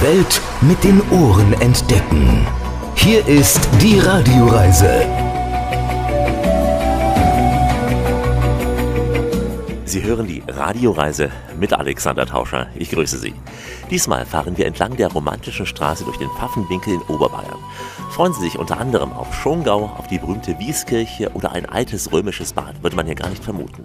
Welt mit den Ohren entdecken. Hier ist die Radioreise. Sie hören die Radioreise mit Alexander Tauscher. Ich grüße Sie. Diesmal fahren wir entlang der romantischen Straße durch den Pfaffenwinkel in Oberbayern. Freuen Sie sich unter anderem auf Schongau, auf die berühmte Wieskirche oder ein altes römisches Bad, würde man ja gar nicht vermuten.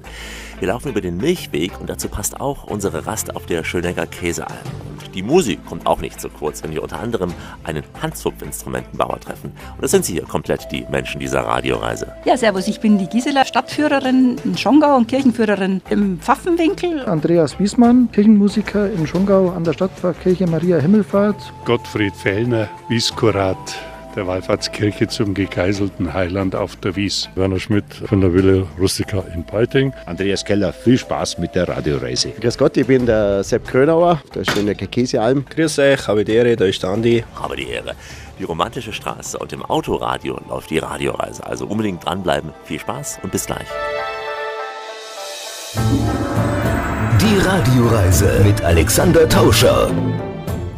Wir laufen über den Milchweg und dazu passt auch unsere Rast auf der Schönegger Käsealm. Und die Musik kommt auch nicht zu kurz, wenn wir unter anderem einen Handzupfinstrumentenbauer treffen. Und das sind Sie hier komplett, die Menschen dieser Radioreise. Ja, servus, ich bin die Gisela, Stadtführerin in Schongau und Kirchenführerin im Pfaffenwinkel. Andreas Wiesmann, Kirchenmusiker in Schongau an der Stadtpfarrkirche Maria Himmelfahrt. Gottfried Fellner, Wieskurat der Wallfahrtskirche zum gegeißelten Heiland auf der Wies. Werner Schmidt von der Villa Rustica in Peiting. Andreas Keller, viel Spaß mit der Radioreise. Grüß Gott, ich bin der Sepp Krönauer, der schöne Käsealm. Grüß euch, habe die Ehre, da ist der Andi. Habe die Ehre. Die romantische Straße und im Autoradio läuft die Radioreise. Also unbedingt dranbleiben. Viel Spaß und bis gleich. Die Radioreise mit Alexander Tauscher.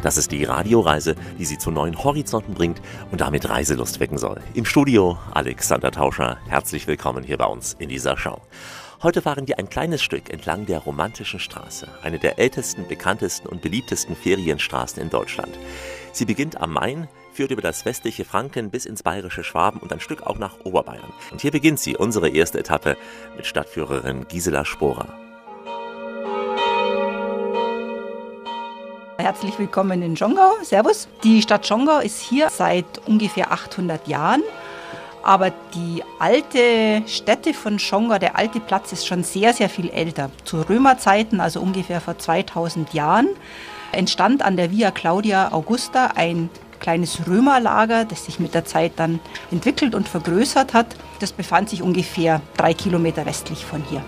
Das ist die Radioreise, die Sie zu neuen Horizonten bringt und damit Reiselust wecken soll. Im Studio Alexander Tauscher. Herzlich willkommen hier bei uns in dieser Show. Heute fahren wir ein kleines Stück entlang der romantischen Straße, eine der ältesten, bekanntesten und beliebtesten Ferienstraßen in Deutschland. Sie beginnt am Main, führt über das westliche Franken bis ins bayerische Schwaben und ein Stück auch nach Oberbayern. Und hier beginnt sie, unsere erste Etappe, mit Stadtführerin Gisela Sporer. Herzlich willkommen in Schongau. Servus. Die Stadt Schongau ist hier seit ungefähr 800 Jahren. Aber die alte Stätte von Schongau, der alte Platz, ist schon sehr, sehr viel älter. Zu Römerzeiten, also ungefähr vor 2000 Jahren, entstand an der Via Claudia Augusta ein kleines Römerlager, das sich mit der Zeit dann entwickelt und vergrößert hat. Das befand sich ungefähr drei Kilometer westlich von hier.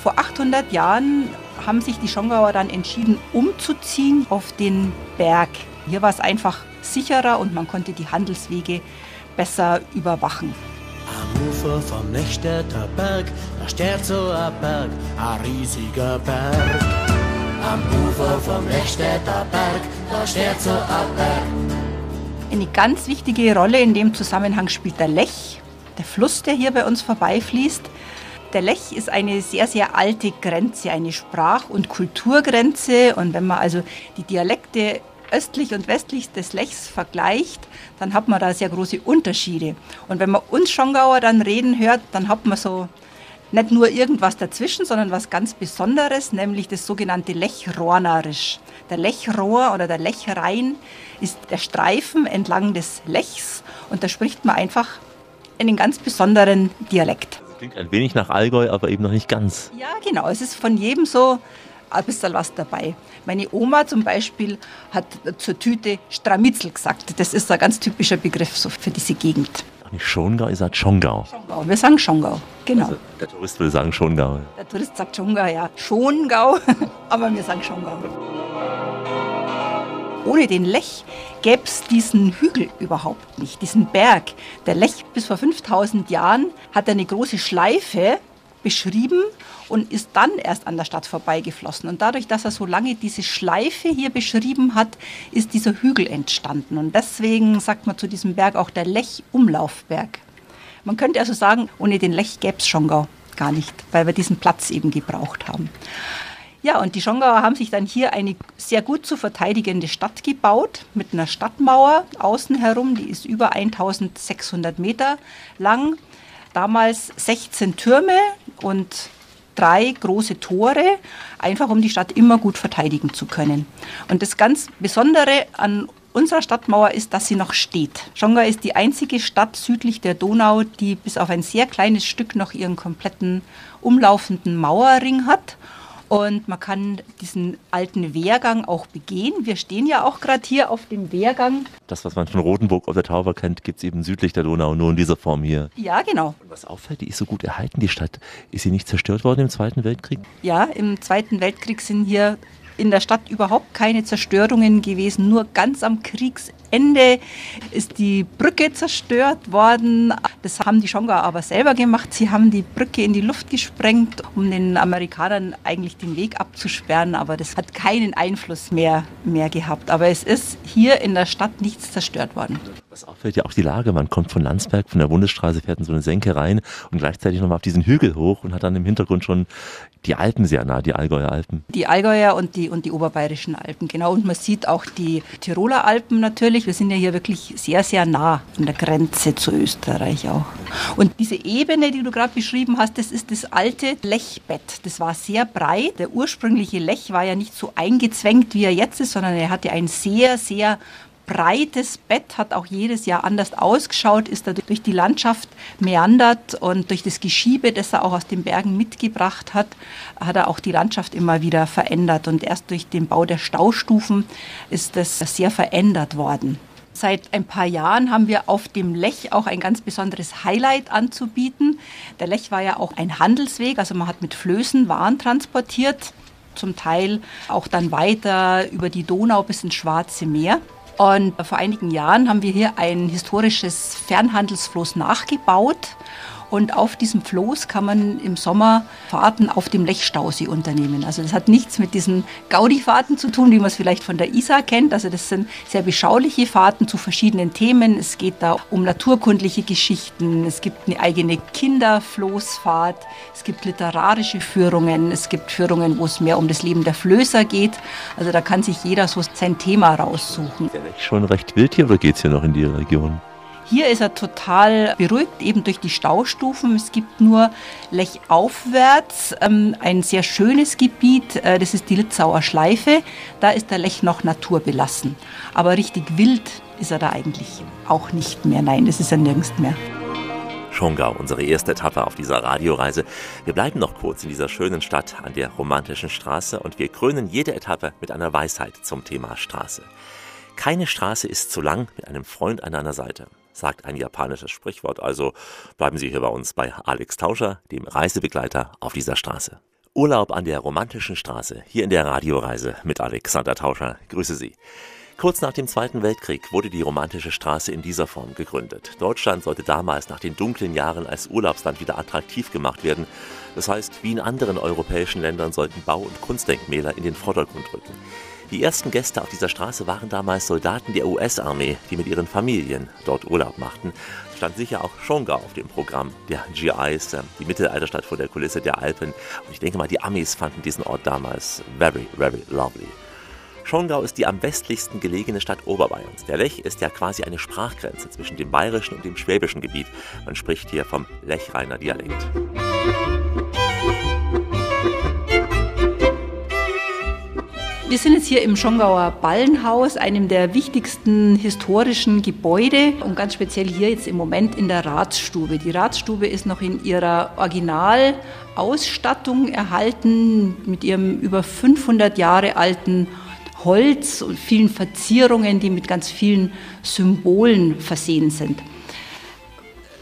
Vor 800 Jahren haben sich die Schongauer dann entschieden, umzuziehen auf den Berg. Hier war es einfach sicherer und man konnte die Handelswege besser überwachen. Am Ufer vom Nächstädter Berg, da steht so ein Berg, ein riesiger Berg. Am Ufer vom Nächstädter Berg, da steht so ein Berg. Eine ganz wichtige Rolle in dem Zusammenhang spielt der Lech, der Fluss, der hier bei uns vorbeifließt. Der Lech ist eine sehr, sehr alte Grenze, eine Sprach- und Kulturgrenze. Und wenn man also die Dialekte östlich und westlich des Lechs vergleicht, dann hat man da sehr große Unterschiede. Und wenn man uns Schongauer dann reden hört, dann hat man so nicht nur irgendwas dazwischen, sondern was ganz Besonderes, nämlich das sogenannte Lechrohrnerisch. Der Lechrohr oder der Lechrhein ist der Streifen entlang des Lechs und da spricht man einfach einen ganz besonderen Dialekt. Klingt ein wenig nach Allgäu, aber eben noch nicht ganz. Ja, genau. Es ist von jedem so ein bisschen was dabei. Meine Oma zum Beispiel hat zur Tüte Stramitzel gesagt. Das ist ein ganz typischer Begriff so für diese Gegend. Ach nicht Schongau, ihr sagt Schongau. Schongau. Wir sagen Schongau, genau. Also, der Tourist will sagen Schongau. Der Tourist sagt Schongau, ja. Schongau, aber wir sagen Schongau. Ohne den Lech gäbe es diesen Hügel überhaupt nicht, diesen Berg. Der Lech bis vor 5000 Jahren hat eine große Schleife beschrieben und ist dann erst an der Stadt vorbeigeflossen. Und dadurch, dass er so lange diese Schleife hier beschrieben hat, ist dieser Hügel entstanden. Und deswegen sagt man zu diesem Berg auch der Lech-Umlaufberg. Man könnte also sagen, ohne den Lech gäbe es Schongau gar nicht, weil wir diesen Platz eben gebraucht haben. Ja, und die Schongauer haben sich dann hier eine sehr gut zu verteidigende Stadt gebaut mit einer Stadtmauer außen herum, die ist über 1600 Meter lang. Damals 16 Türme und drei große Tore, einfach um die Stadt immer gut verteidigen zu können. Und das ganz Besondere an unserer Stadtmauer ist, dass sie noch steht. Schongau ist die einzige Stadt südlich der Donau, die bis auf ein sehr kleines Stück noch ihren kompletten umlaufenden Mauerring hat. Und man kann diesen alten Wehrgang auch begehen. Wir stehen ja auch gerade hier auf dem Wehrgang. Das, was man von Rotenburg auf der Tauber kennt, gibt es eben südlich der Donau, nur in dieser Form hier. Ja, genau. Und was auffällt, die ist so gut erhalten, die Stadt. Ist sie nicht zerstört worden im Zweiten Weltkrieg? Ja, im Zweiten Weltkrieg sind hier in der Stadt überhaupt keine Zerstörungen gewesen. Nur ganz am Kriegsende Ende ist die Brücke zerstört worden. Das haben die Schongauer aber selber gemacht. Sie haben die Brücke in die Luft gesprengt, um den Amerikanern eigentlich den Weg abzusperren. Aber das hat keinen Einfluss mehr, mehr gehabt. Aber es ist hier in der Stadt nichts zerstört worden. Was auffällt ja auch die Lage. Man kommt von Landsberg, von der Bundesstraße, fährt in so eine Senke rein und gleichzeitig nochmal auf diesen Hügel hoch und hat dann im Hintergrund schon die Alpen sehr nah, die Allgäuer Alpen. Die Allgäuer und die, und die oberbayerischen Alpen, genau. Und man sieht auch die Tiroler Alpen natürlich. Wir sind ja hier wirklich sehr, sehr nah an der Grenze zu Österreich auch. Und diese Ebene, die du gerade beschrieben hast, das ist das alte Lechbett. Das war sehr breit. Der ursprüngliche Lech war ja nicht so eingezwängt, wie er jetzt ist, sondern er hatte ein sehr, sehr breites Bett, hat auch jedes Jahr anders ausgeschaut, ist er durch die Landschaft meandert und durch das Geschiebe, das er auch aus den Bergen mitgebracht hat, hat er auch die Landschaft immer wieder verändert. Und erst durch den Bau der Staustufen ist das sehr verändert worden. Seit ein paar Jahren haben wir auf dem Lech auch ein ganz besonderes Highlight anzubieten. Der Lech war ja auch ein Handelsweg, also man hat mit Flößen Waren transportiert, zum Teil auch dann weiter über die Donau bis ins Schwarze Meer. Und vor einigen Jahren haben wir hier ein historisches Fernhandelsfloß nachgebaut und auf diesem Floß kann man im Sommer Fahrten auf dem Lechstausee unternehmen. Also das hat nichts mit diesen Gaudi-Fahrten zu tun, wie man es vielleicht von der Isar kennt. Also das sind sehr beschauliche Fahrten zu verschiedenen Themen. Es geht da um naturkundliche Geschichten. Es gibt eine eigene Kinderfloßfahrt. Es gibt literarische Führungen. Es gibt Führungen, wo es mehr um das Leben der Flößer geht. Also da kann sich jeder so sein Thema raussuchen. Ist der Lech schon recht wild hier oder geht es hier noch in die Region? Hier ist er total beruhigt, eben durch die Staustufen. Es gibt nur Lechaufwärts ähm, ein sehr schönes Gebiet, äh, das ist die Litzauer Schleife. Da ist der Lech noch naturbelassen. Aber richtig wild ist er da eigentlich auch nicht mehr. Nein, das ist er nirgends mehr. Schongau, unsere erste Etappe auf dieser Radioreise. Wir bleiben noch kurz in dieser schönen Stadt an der romantischen Straße und wir krönen jede Etappe mit einer Weisheit zum Thema Straße. Keine Straße ist zu lang mit einem Freund an einer Seite sagt ein japanisches Sprichwort. Also bleiben Sie hier bei uns bei Alex Tauscher, dem Reisebegleiter auf dieser Straße. Urlaub an der romantischen Straße, hier in der Radioreise mit Alexander Tauscher. Grüße Sie. Kurz nach dem Zweiten Weltkrieg wurde die romantische Straße in dieser Form gegründet. Deutschland sollte damals nach den dunklen Jahren als Urlaubsland wieder attraktiv gemacht werden. Das heißt, wie in anderen europäischen Ländern sollten Bau- und Kunstdenkmäler in den Vordergrund rücken. Die ersten Gäste auf dieser Straße waren damals Soldaten der US-Armee, die mit ihren Familien dort Urlaub machten. Stand sicher auch Schongau auf dem Programm der GIs, ähm, die Mittelalterstadt vor der Kulisse der Alpen. Und ich denke mal, die Amis fanden diesen Ort damals very, very lovely. Schongau ist die am westlichsten gelegene Stadt Oberbayerns. Der Lech ist ja quasi eine Sprachgrenze zwischen dem bayerischen und dem schwäbischen Gebiet. Man spricht hier vom Lechreiner Dialekt. Wir sind jetzt hier im Schongauer Ballenhaus, einem der wichtigsten historischen Gebäude und ganz speziell hier jetzt im Moment in der Ratsstube. Die Ratsstube ist noch in ihrer Originalausstattung erhalten mit ihrem über 500 Jahre alten Holz und vielen Verzierungen, die mit ganz vielen Symbolen versehen sind.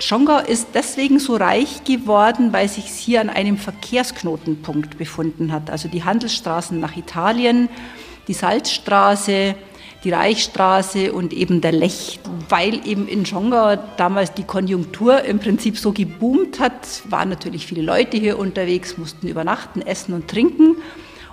Schongau ist deswegen so reich geworden, weil sich hier an einem Verkehrsknotenpunkt befunden hat. Also die Handelsstraßen nach Italien, die Salzstraße, die Reichsstraße und eben der Lech. Weil eben in Schongau damals die Konjunktur im Prinzip so geboomt hat, waren natürlich viele Leute hier unterwegs, mussten übernachten, essen und trinken.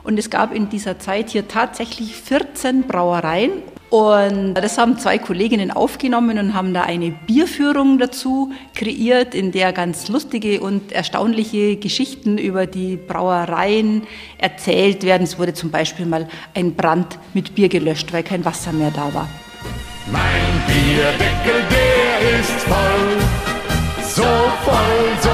Und es gab in dieser Zeit hier tatsächlich 14 Brauereien und das haben zwei Kolleginnen aufgenommen und haben da eine Bierführung dazu kreiert, in der ganz lustige und erstaunliche Geschichten über die Brauereien erzählt werden. Es wurde zum Beispiel mal ein Brand mit Bier gelöscht, weil kein Wasser mehr da war. Mein Bierdeckel, der ist voll, so voll, so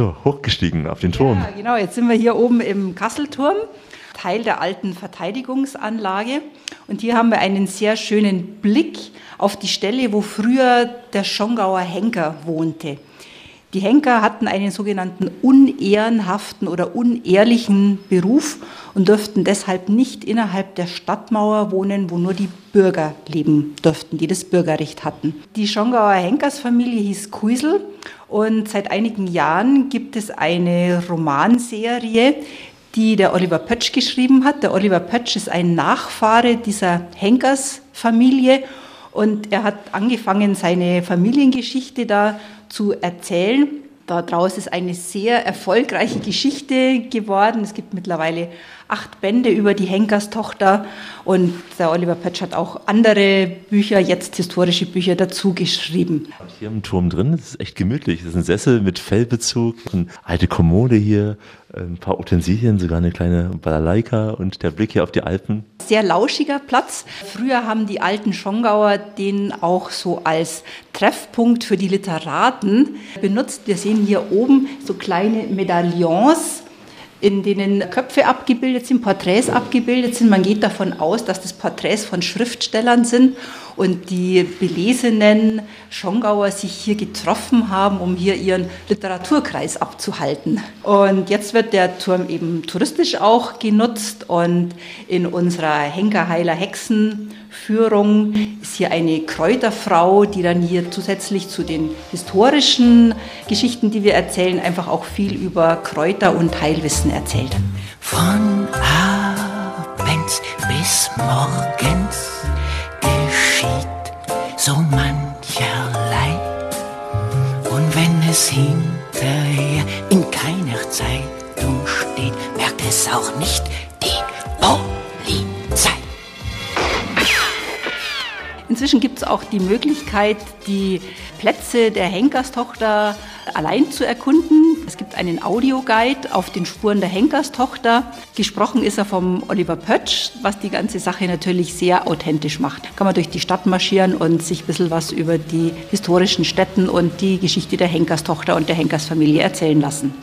So, hochgestiegen auf den Turm. Ja, genau, jetzt sind wir hier oben im Kasselturm, Teil der alten Verteidigungsanlage. Und hier haben wir einen sehr schönen Blick auf die Stelle, wo früher der Schongauer Henker wohnte. Die Henker hatten einen sogenannten unehrenhaften oder unehrlichen Beruf und durften deshalb nicht innerhalb der Stadtmauer wohnen, wo nur die Bürger leben durften, die das Bürgerrecht hatten. Die Schongauer Henkersfamilie hieß Kuisel und seit einigen Jahren gibt es eine Romanserie, die der Oliver Pötsch geschrieben hat. Der Oliver Pötsch ist ein Nachfahre dieser Henkersfamilie und er hat angefangen, seine Familiengeschichte da zu erzählen. Daraus ist eine sehr erfolgreiche Geschichte geworden. Es gibt mittlerweile acht Bände über die Henkerstochter und der Oliver Pötsch hat auch andere Bücher, jetzt historische Bücher dazu geschrieben. Hier im Turm drin, das ist echt gemütlich. Das ist ein Sessel mit Fellbezug, eine alte Kommode hier, ein paar Utensilien, sogar eine kleine Balalaika und der Blick hier auf die Alpen. Sehr lauschiger Platz. Früher haben die alten Schongauer den auch so als Treffpunkt für die Literaten benutzt. Wir sehen hier oben so kleine Medaillons in denen Köpfe abgebildet sind, Porträts abgebildet sind. Man geht davon aus, dass das Porträts von Schriftstellern sind und die belesenen Schongauer sich hier getroffen haben, um hier ihren Literaturkreis abzuhalten. Und jetzt wird der Turm eben touristisch auch genutzt und in unserer Henkerheiler Hexen Führung ist hier eine Kräuterfrau, die dann hier zusätzlich zu den historischen Geschichten, die wir erzählen, einfach auch viel über Kräuter und Heilwissen erzählt. Von abends bis morgens es hinterher in keiner Zeitung steht, merkt es auch nicht die Polizei. Inzwischen gibt es auch die Möglichkeit, die Plätze der Henkerstochter allein zu erkunden. Es gibt einen Audioguide auf den Spuren der Henkerstochter. Gesprochen ist er vom Oliver Pötsch, was die ganze Sache natürlich sehr authentisch macht. Kann man durch die Stadt marschieren und sich ein bisschen was über die historischen Städten und die Geschichte der Henkerstochter und der Henkersfamilie erzählen lassen.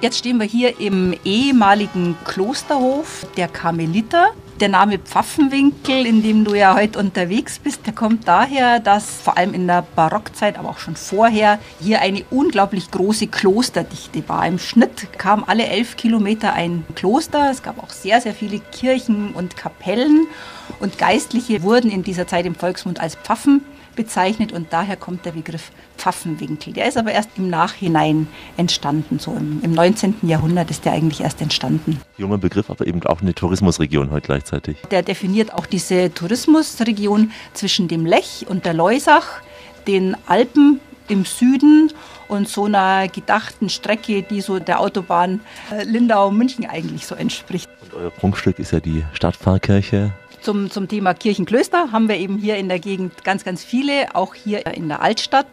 Jetzt stehen wir hier im ehemaligen Klosterhof der Karmeliter. Der Name Pfaffenwinkel, in dem du ja heute unterwegs bist, der kommt daher, dass vor allem in der Barockzeit, aber auch schon vorher, hier eine unglaublich große Klosterdichte war. Im Schnitt kam alle elf Kilometer ein Kloster. Es gab auch sehr, sehr viele Kirchen und Kapellen. Und Geistliche wurden in dieser Zeit im Volksmund als Pfaffen bezeichnet und daher kommt der Begriff Pfaffenwinkel. Der ist aber erst im Nachhinein entstanden, so im, im 19. Jahrhundert ist der eigentlich erst entstanden. Junger Begriff, aber eben auch eine Tourismusregion heute gleichzeitig. Der definiert auch diese Tourismusregion zwischen dem Lech und der Leusach, den Alpen im Süden und so einer gedachten Strecke, die so der Autobahn äh, Lindau-München eigentlich so entspricht. Und euer Prunkstück ist ja die Stadtpfarrkirche zum, zum Thema Kirchenklöster haben wir eben hier in der Gegend ganz, ganz viele, auch hier in der Altstadt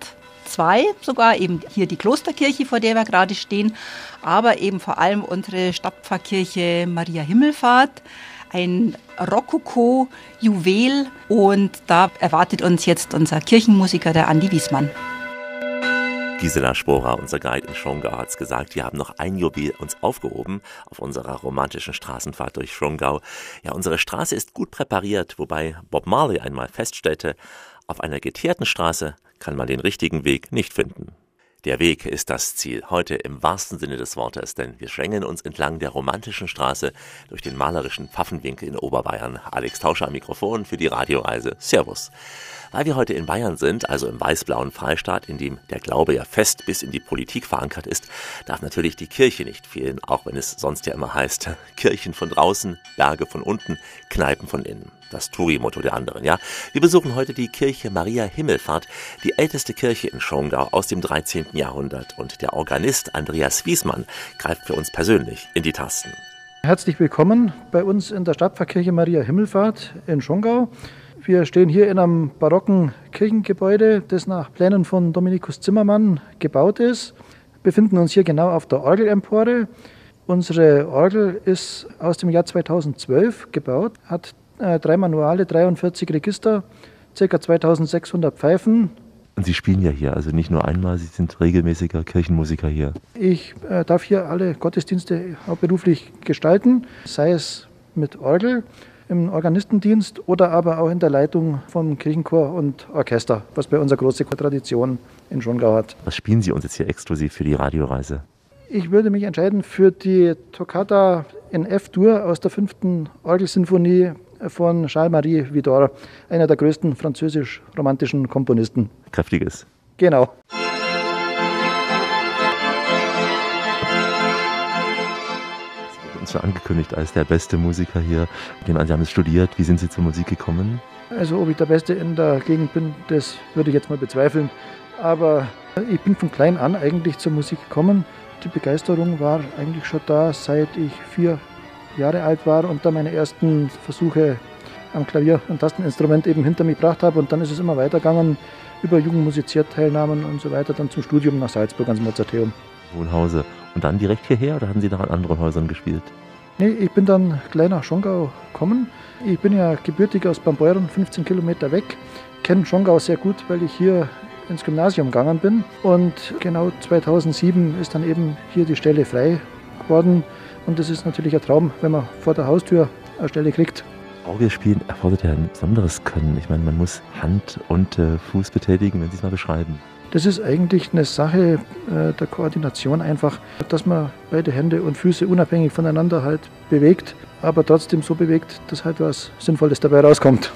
zwei sogar, eben hier die Klosterkirche, vor der wir gerade stehen, aber eben vor allem unsere Stadtpfarrkirche Maria Himmelfahrt, ein Rokoko-Juwel und da erwartet uns jetzt unser Kirchenmusiker, der Andi Wiesmann. Gisela Sporer, unser Guide in Schongau, hat es gesagt, wir haben noch ein Juwel uns aufgehoben auf unserer romantischen Straßenfahrt durch Schongau. Ja, unsere Straße ist gut präpariert, wobei Bob Marley einmal feststellte, auf einer geteerten Straße kann man den richtigen Weg nicht finden. Der Weg ist das Ziel, heute im wahrsten Sinne des Wortes, denn wir schrängen uns entlang der romantischen Straße durch den malerischen Pfaffenwinkel in Oberbayern. Alex Tauscher am Mikrofon für die Radioreise. Servus. Weil wir heute in Bayern sind, also im weiß-blauen Freistaat, in dem der Glaube ja fest bis in die Politik verankert ist, darf natürlich die Kirche nicht fehlen, auch wenn es sonst ja immer heißt, Kirchen von draußen, Berge von unten, Kneipen von innen. Das Touri-Motto der anderen, ja. Wir besuchen heute die Kirche Maria Himmelfahrt, die älteste Kirche in Schongau aus dem 13. Jahrhundert. Und der Organist Andreas Wiesmann greift für uns persönlich in die Tasten. Herzlich willkommen bei uns in der Stadtpfarrkirche Maria Himmelfahrt in Schongau. Wir stehen hier in einem barocken Kirchengebäude, das nach Plänen von Dominikus Zimmermann gebaut ist. Wir befinden uns hier genau auf der Orgelempore. Unsere Orgel ist aus dem Jahr 2012 gebaut, hat äh, drei Manuale, 43 Register, ca. 2600 Pfeifen. Und Sie spielen ja hier, also nicht nur einmal, Sie sind regelmäßiger Kirchenmusiker hier. Ich äh, darf hier alle Gottesdienste hauptberuflich gestalten, sei es mit Orgel, im Organistendienst oder aber auch in der Leitung vom Kirchenchor und Orchester, was bei unserer großen Tradition in Schongau hat. Was spielen Sie uns jetzt hier exklusiv für die Radioreise? Ich würde mich entscheiden für die Toccata in F-Dur aus der fünften Orgelsinfonie von Charles-Marie Vidor, einer der größten französisch-romantischen Komponisten. Kräftiges. Genau. Uns schon angekündigt als der beste Musiker hier. Dem Sie haben es studiert. Wie sind Sie zur Musik gekommen? Also, ob ich der Beste in der Gegend bin, das würde ich jetzt mal bezweifeln. Aber ich bin von klein an eigentlich zur Musik gekommen. Die Begeisterung war eigentlich schon da, seit ich vier Jahre alt war und da meine ersten Versuche am Klavier und Tasteninstrument eben hinter mich gebracht habe. Und dann ist es immer weitergegangen über Jugendmusizierteilnahmen und so weiter, dann zum Studium nach Salzburg ans Mozarteum. Wohnhause. Und dann direkt hierher oder haben Sie noch an anderen Häusern gespielt? Nee, ich bin dann gleich nach Schongau gekommen. Ich bin ja gebürtig aus Bambeuren, 15 Kilometer weg. Kenne Schongau sehr gut, weil ich hier ins Gymnasium gegangen bin. Und genau 2007 ist dann eben hier die Stelle frei geworden. Und das ist natürlich ein Traum, wenn man vor der Haustür eine Stelle kriegt. Orgelspielen erfordert ja ein besonderes Können. Ich meine, man muss Hand und äh, Fuß betätigen, wenn Sie es mal beschreiben. Das ist eigentlich eine Sache äh, der Koordination einfach, dass man beide Hände und Füße unabhängig voneinander halt bewegt, aber trotzdem so bewegt, dass halt was Sinnvolles dabei rauskommt.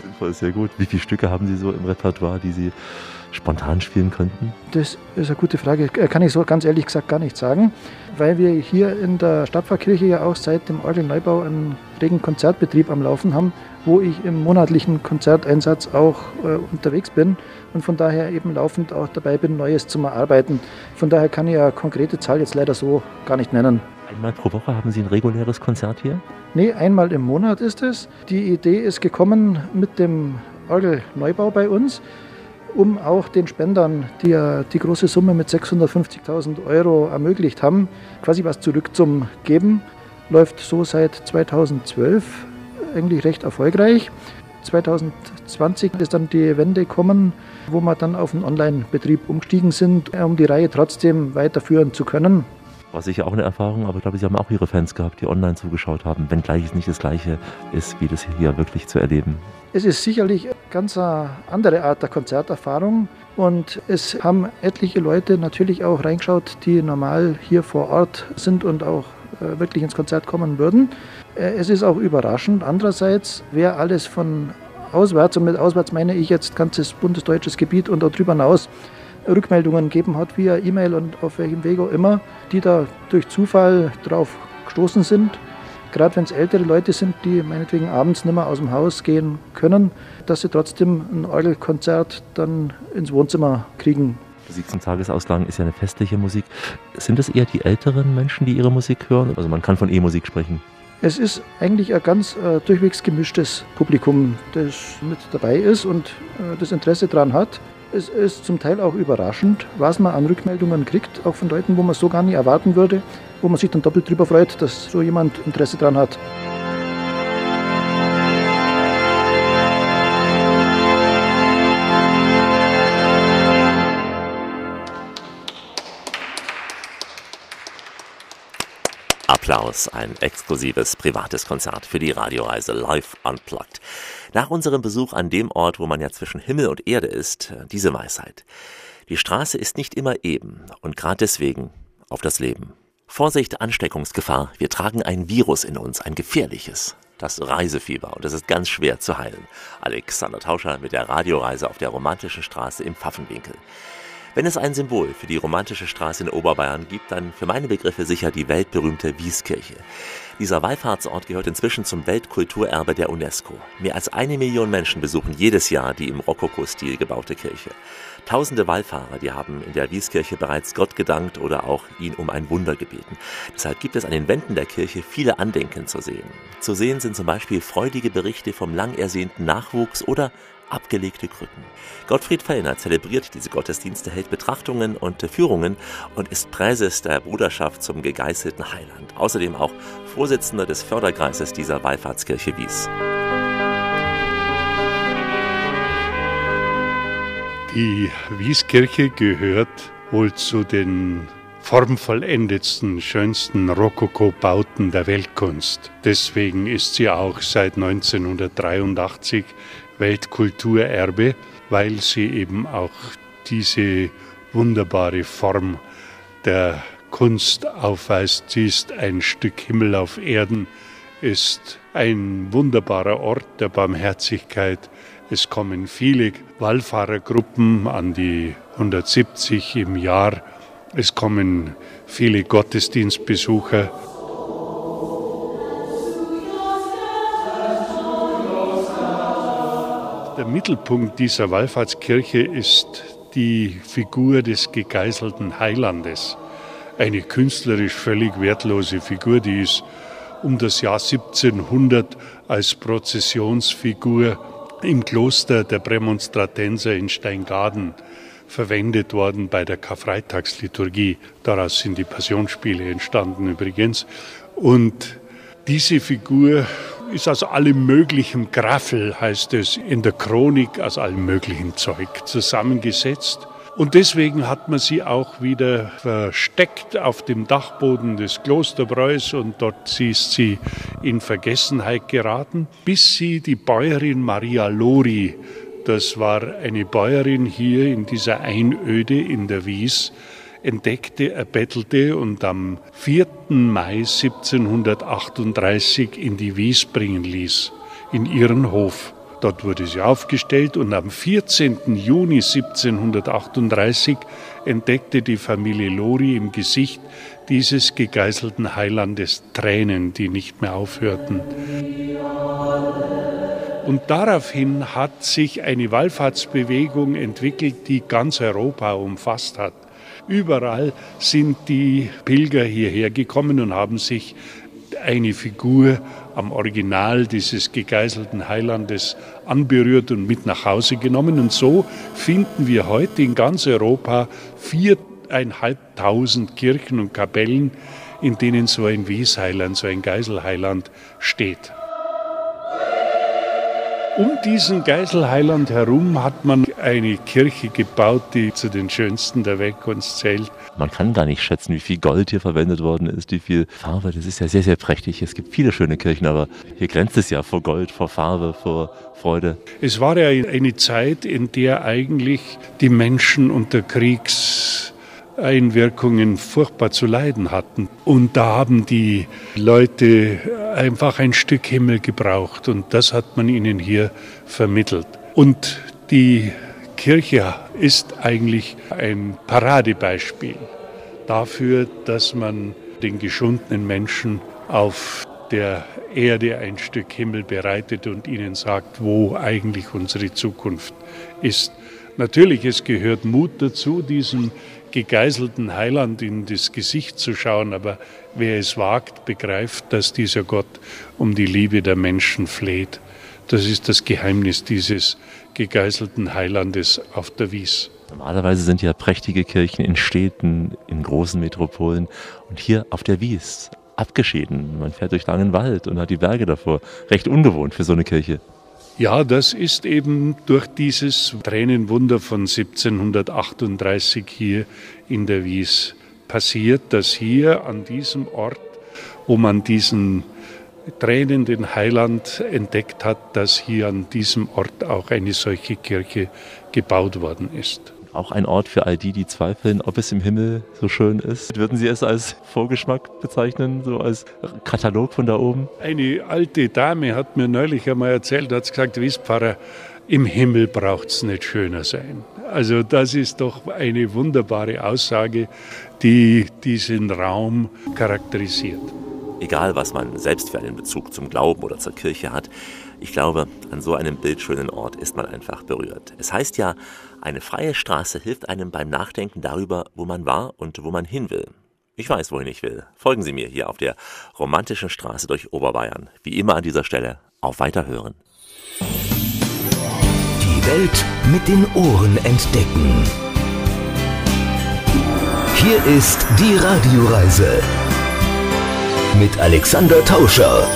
Sinnvoll ist sehr gut. Wie viele Stücke haben Sie so im Repertoire, die Sie spontan spielen könnten? Das ist eine gute Frage. Äh, kann ich so ganz ehrlich gesagt gar nicht sagen, weil wir hier in der Stadtpfarrkirche ja auch seit dem Orgelneubau einen regen Konzertbetrieb am Laufen haben, wo ich im monatlichen Konzerteinsatz auch äh, unterwegs bin und von daher eben laufend auch dabei bin, Neues zu erarbeiten. Von daher kann ich eine konkrete Zahl jetzt leider so gar nicht nennen. Einmal pro Woche haben Sie ein reguläres Konzert hier? Nee, einmal im Monat ist es. Die Idee ist gekommen mit dem Orgelneubau bei uns um auch den Spendern, die ja die große Summe mit 650.000 Euro ermöglicht haben, quasi was zurückzugeben. Läuft so seit 2012 eigentlich recht erfolgreich. 2020 ist dann die Wende gekommen, wo wir dann auf einen Online-Betrieb umgestiegen sind, um die Reihe trotzdem weiterführen zu können. War sicher auch eine Erfahrung, aber ich glaube, Sie haben auch Ihre Fans gehabt, die online zugeschaut haben, wenngleich es nicht das Gleiche ist, wie das hier wirklich zu erleben. Es ist sicherlich ganz eine andere Art der Konzerterfahrung und es haben etliche Leute natürlich auch reingeschaut, die normal hier vor Ort sind und auch äh, wirklich ins Konzert kommen würden. Äh, es ist auch überraschend. Andererseits, wer alles von auswärts, und mit auswärts meine ich jetzt ganzes bundesdeutsches Gebiet und darüber hinaus, Rückmeldungen gegeben hat, via E-Mail und auf welchem Weg auch immer, die da durch Zufall drauf gestoßen sind gerade wenn es ältere Leute sind, die meinetwegen abends nicht mehr aus dem Haus gehen können, dass sie trotzdem ein Orgelkonzert dann ins Wohnzimmer kriegen. Musik zum Tagesausgang ist ja eine festliche Musik. Sind das eher die älteren Menschen, die ihre Musik hören? Also man kann von E-Musik sprechen. Es ist eigentlich ein ganz äh, durchwegs gemischtes Publikum, das mit dabei ist und äh, das Interesse daran hat. Es ist zum Teil auch überraschend, was man an Rückmeldungen kriegt, auch von Leuten, wo man so gar nicht erwarten würde, wo man sich dann doppelt darüber freut, dass so jemand Interesse daran hat. Applaus, ein exklusives privates Konzert für die Radioreise Live Unplugged. Nach unserem Besuch an dem Ort, wo man ja zwischen Himmel und Erde ist, diese Weisheit. Die Straße ist nicht immer eben und gerade deswegen auf das Leben. Vorsicht, Ansteckungsgefahr. Wir tragen ein Virus in uns, ein gefährliches. Das Reisefieber und es ist ganz schwer zu heilen. Alexander Tauscher mit der Radioreise auf der romantischen Straße im Pfaffenwinkel. Wenn es ein Symbol für die romantische Straße in Oberbayern gibt, dann für meine Begriffe sicher die weltberühmte Wieskirche. Dieser Wallfahrtsort gehört inzwischen zum Weltkulturerbe der UNESCO. Mehr als eine Million Menschen besuchen jedes Jahr die im Rokoko-Stil gebaute Kirche. Tausende Wallfahrer, die haben in der Wieskirche bereits Gott gedankt oder auch ihn um ein Wunder gebeten. Deshalb gibt es an den Wänden der Kirche viele Andenken zu sehen. Zu sehen sind zum Beispiel freudige Berichte vom lang ersehnten Nachwuchs oder abgelegte Krücken. Gottfried Fellner zelebriert diese Gottesdienste, hält Betrachtungen und Führungen und ist Präses der Bruderschaft zum gegeißelten Heiland. Außerdem auch Vorsitzender des Förderkreises dieser Wallfahrtskirche Wies. Die Wieskirche gehört wohl zu den formvollendetsten, schönsten Rokoko-Bauten der Weltkunst. Deswegen ist sie auch seit 1983 Weltkulturerbe, weil sie eben auch diese wunderbare Form der Kunst aufweist. Sie ist ein Stück Himmel auf Erden, ist ein wunderbarer Ort der Barmherzigkeit. Es kommen viele Wallfahrergruppen an die 170 im Jahr. Es kommen viele Gottesdienstbesucher Der Mittelpunkt dieser Wallfahrtskirche ist die Figur des gegeißelten Heilandes. Eine künstlerisch völlig wertlose Figur, die ist um das Jahr 1700 als Prozessionsfigur im Kloster der Prämonstratenser in Steingaden verwendet worden bei der Karfreitagsliturgie. Daraus sind die Passionsspiele entstanden übrigens. Und diese Figur ist aus allem möglichen Graffel, heißt es in der Chronik, aus allem möglichen Zeug zusammengesetzt. Und deswegen hat man sie auch wieder versteckt auf dem Dachboden des Klosterbräus und dort ist sie in Vergessenheit geraten, bis sie die Bäuerin Maria Lori, das war eine Bäuerin hier in dieser Einöde in der Wies, entdeckte, erbettelte und am 4. Mai 1738 in die Wies bringen ließ, in ihren Hof. Dort wurde sie aufgestellt und am 14. Juni 1738 entdeckte die Familie Lori im Gesicht dieses gegeißelten Heilandes Tränen, die nicht mehr aufhörten. Und daraufhin hat sich eine Wallfahrtsbewegung entwickelt, die ganz Europa umfasst hat. Überall sind die Pilger hierher gekommen und haben sich eine Figur am Original dieses gegeißelten Heilandes anberührt und mit nach Hause genommen. Und so finden wir heute in ganz Europa viereinhalbtausend Kirchen und Kapellen, in denen so ein Wiesheiland, so ein Geiselheiland steht. Um diesen Geiselheiland herum hat man eine Kirche gebaut, die zu den schönsten der Weltkunst zählt. Man kann gar nicht schätzen, wie viel Gold hier verwendet worden ist, wie viel Farbe. Das ist ja sehr, sehr prächtig. Es gibt viele schöne Kirchen, aber hier grenzt es ja vor Gold, vor Farbe, vor Freude. Es war ja eine Zeit, in der eigentlich die Menschen unter Kriegs Einwirkungen furchtbar zu leiden hatten. Und da haben die Leute einfach ein Stück Himmel gebraucht und das hat man ihnen hier vermittelt. Und die Kirche ist eigentlich ein Paradebeispiel dafür, dass man den geschundenen Menschen auf der Erde ein Stück Himmel bereitet und ihnen sagt, wo eigentlich unsere Zukunft ist. Natürlich, es gehört Mut dazu, diesen gegeißelten Heiland in das Gesicht zu schauen, aber wer es wagt, begreift, dass dieser Gott um die Liebe der Menschen fleht. Das ist das Geheimnis dieses gegeißelten Heilandes auf der Wies. Normalerweise sind ja prächtige Kirchen in Städten, in großen Metropolen und hier auf der Wies abgeschieden. Man fährt durch langen Wald und hat die Berge davor. Recht ungewohnt für so eine Kirche. Ja, das ist eben durch dieses Tränenwunder von 1738 hier in der Wies passiert, dass hier an diesem Ort, wo man diesen tränenden Heiland entdeckt hat, dass hier an diesem Ort auch eine solche Kirche gebaut worden ist auch ein Ort für all die, die zweifeln, ob es im Himmel so schön ist. Würden Sie es als Vorgeschmack bezeichnen, so als Katalog von da oben? Eine alte Dame hat mir neulich einmal erzählt, hat gesagt, Wiespfarrer, im Himmel braucht es nicht schöner sein. Also das ist doch eine wunderbare Aussage, die diesen Raum charakterisiert. Egal, was man selbst für einen Bezug zum Glauben oder zur Kirche hat, ich glaube, an so einem bildschönen Ort ist man einfach berührt. Es heißt ja, eine freie Straße hilft einem beim Nachdenken darüber, wo man war und wo man hin will. Ich weiß, wohin ich will. Folgen Sie mir hier auf der romantischen Straße durch Oberbayern. Wie immer an dieser Stelle auf Weiterhören. Die Welt mit den Ohren entdecken. Hier ist die Radioreise mit Alexander Tauscher.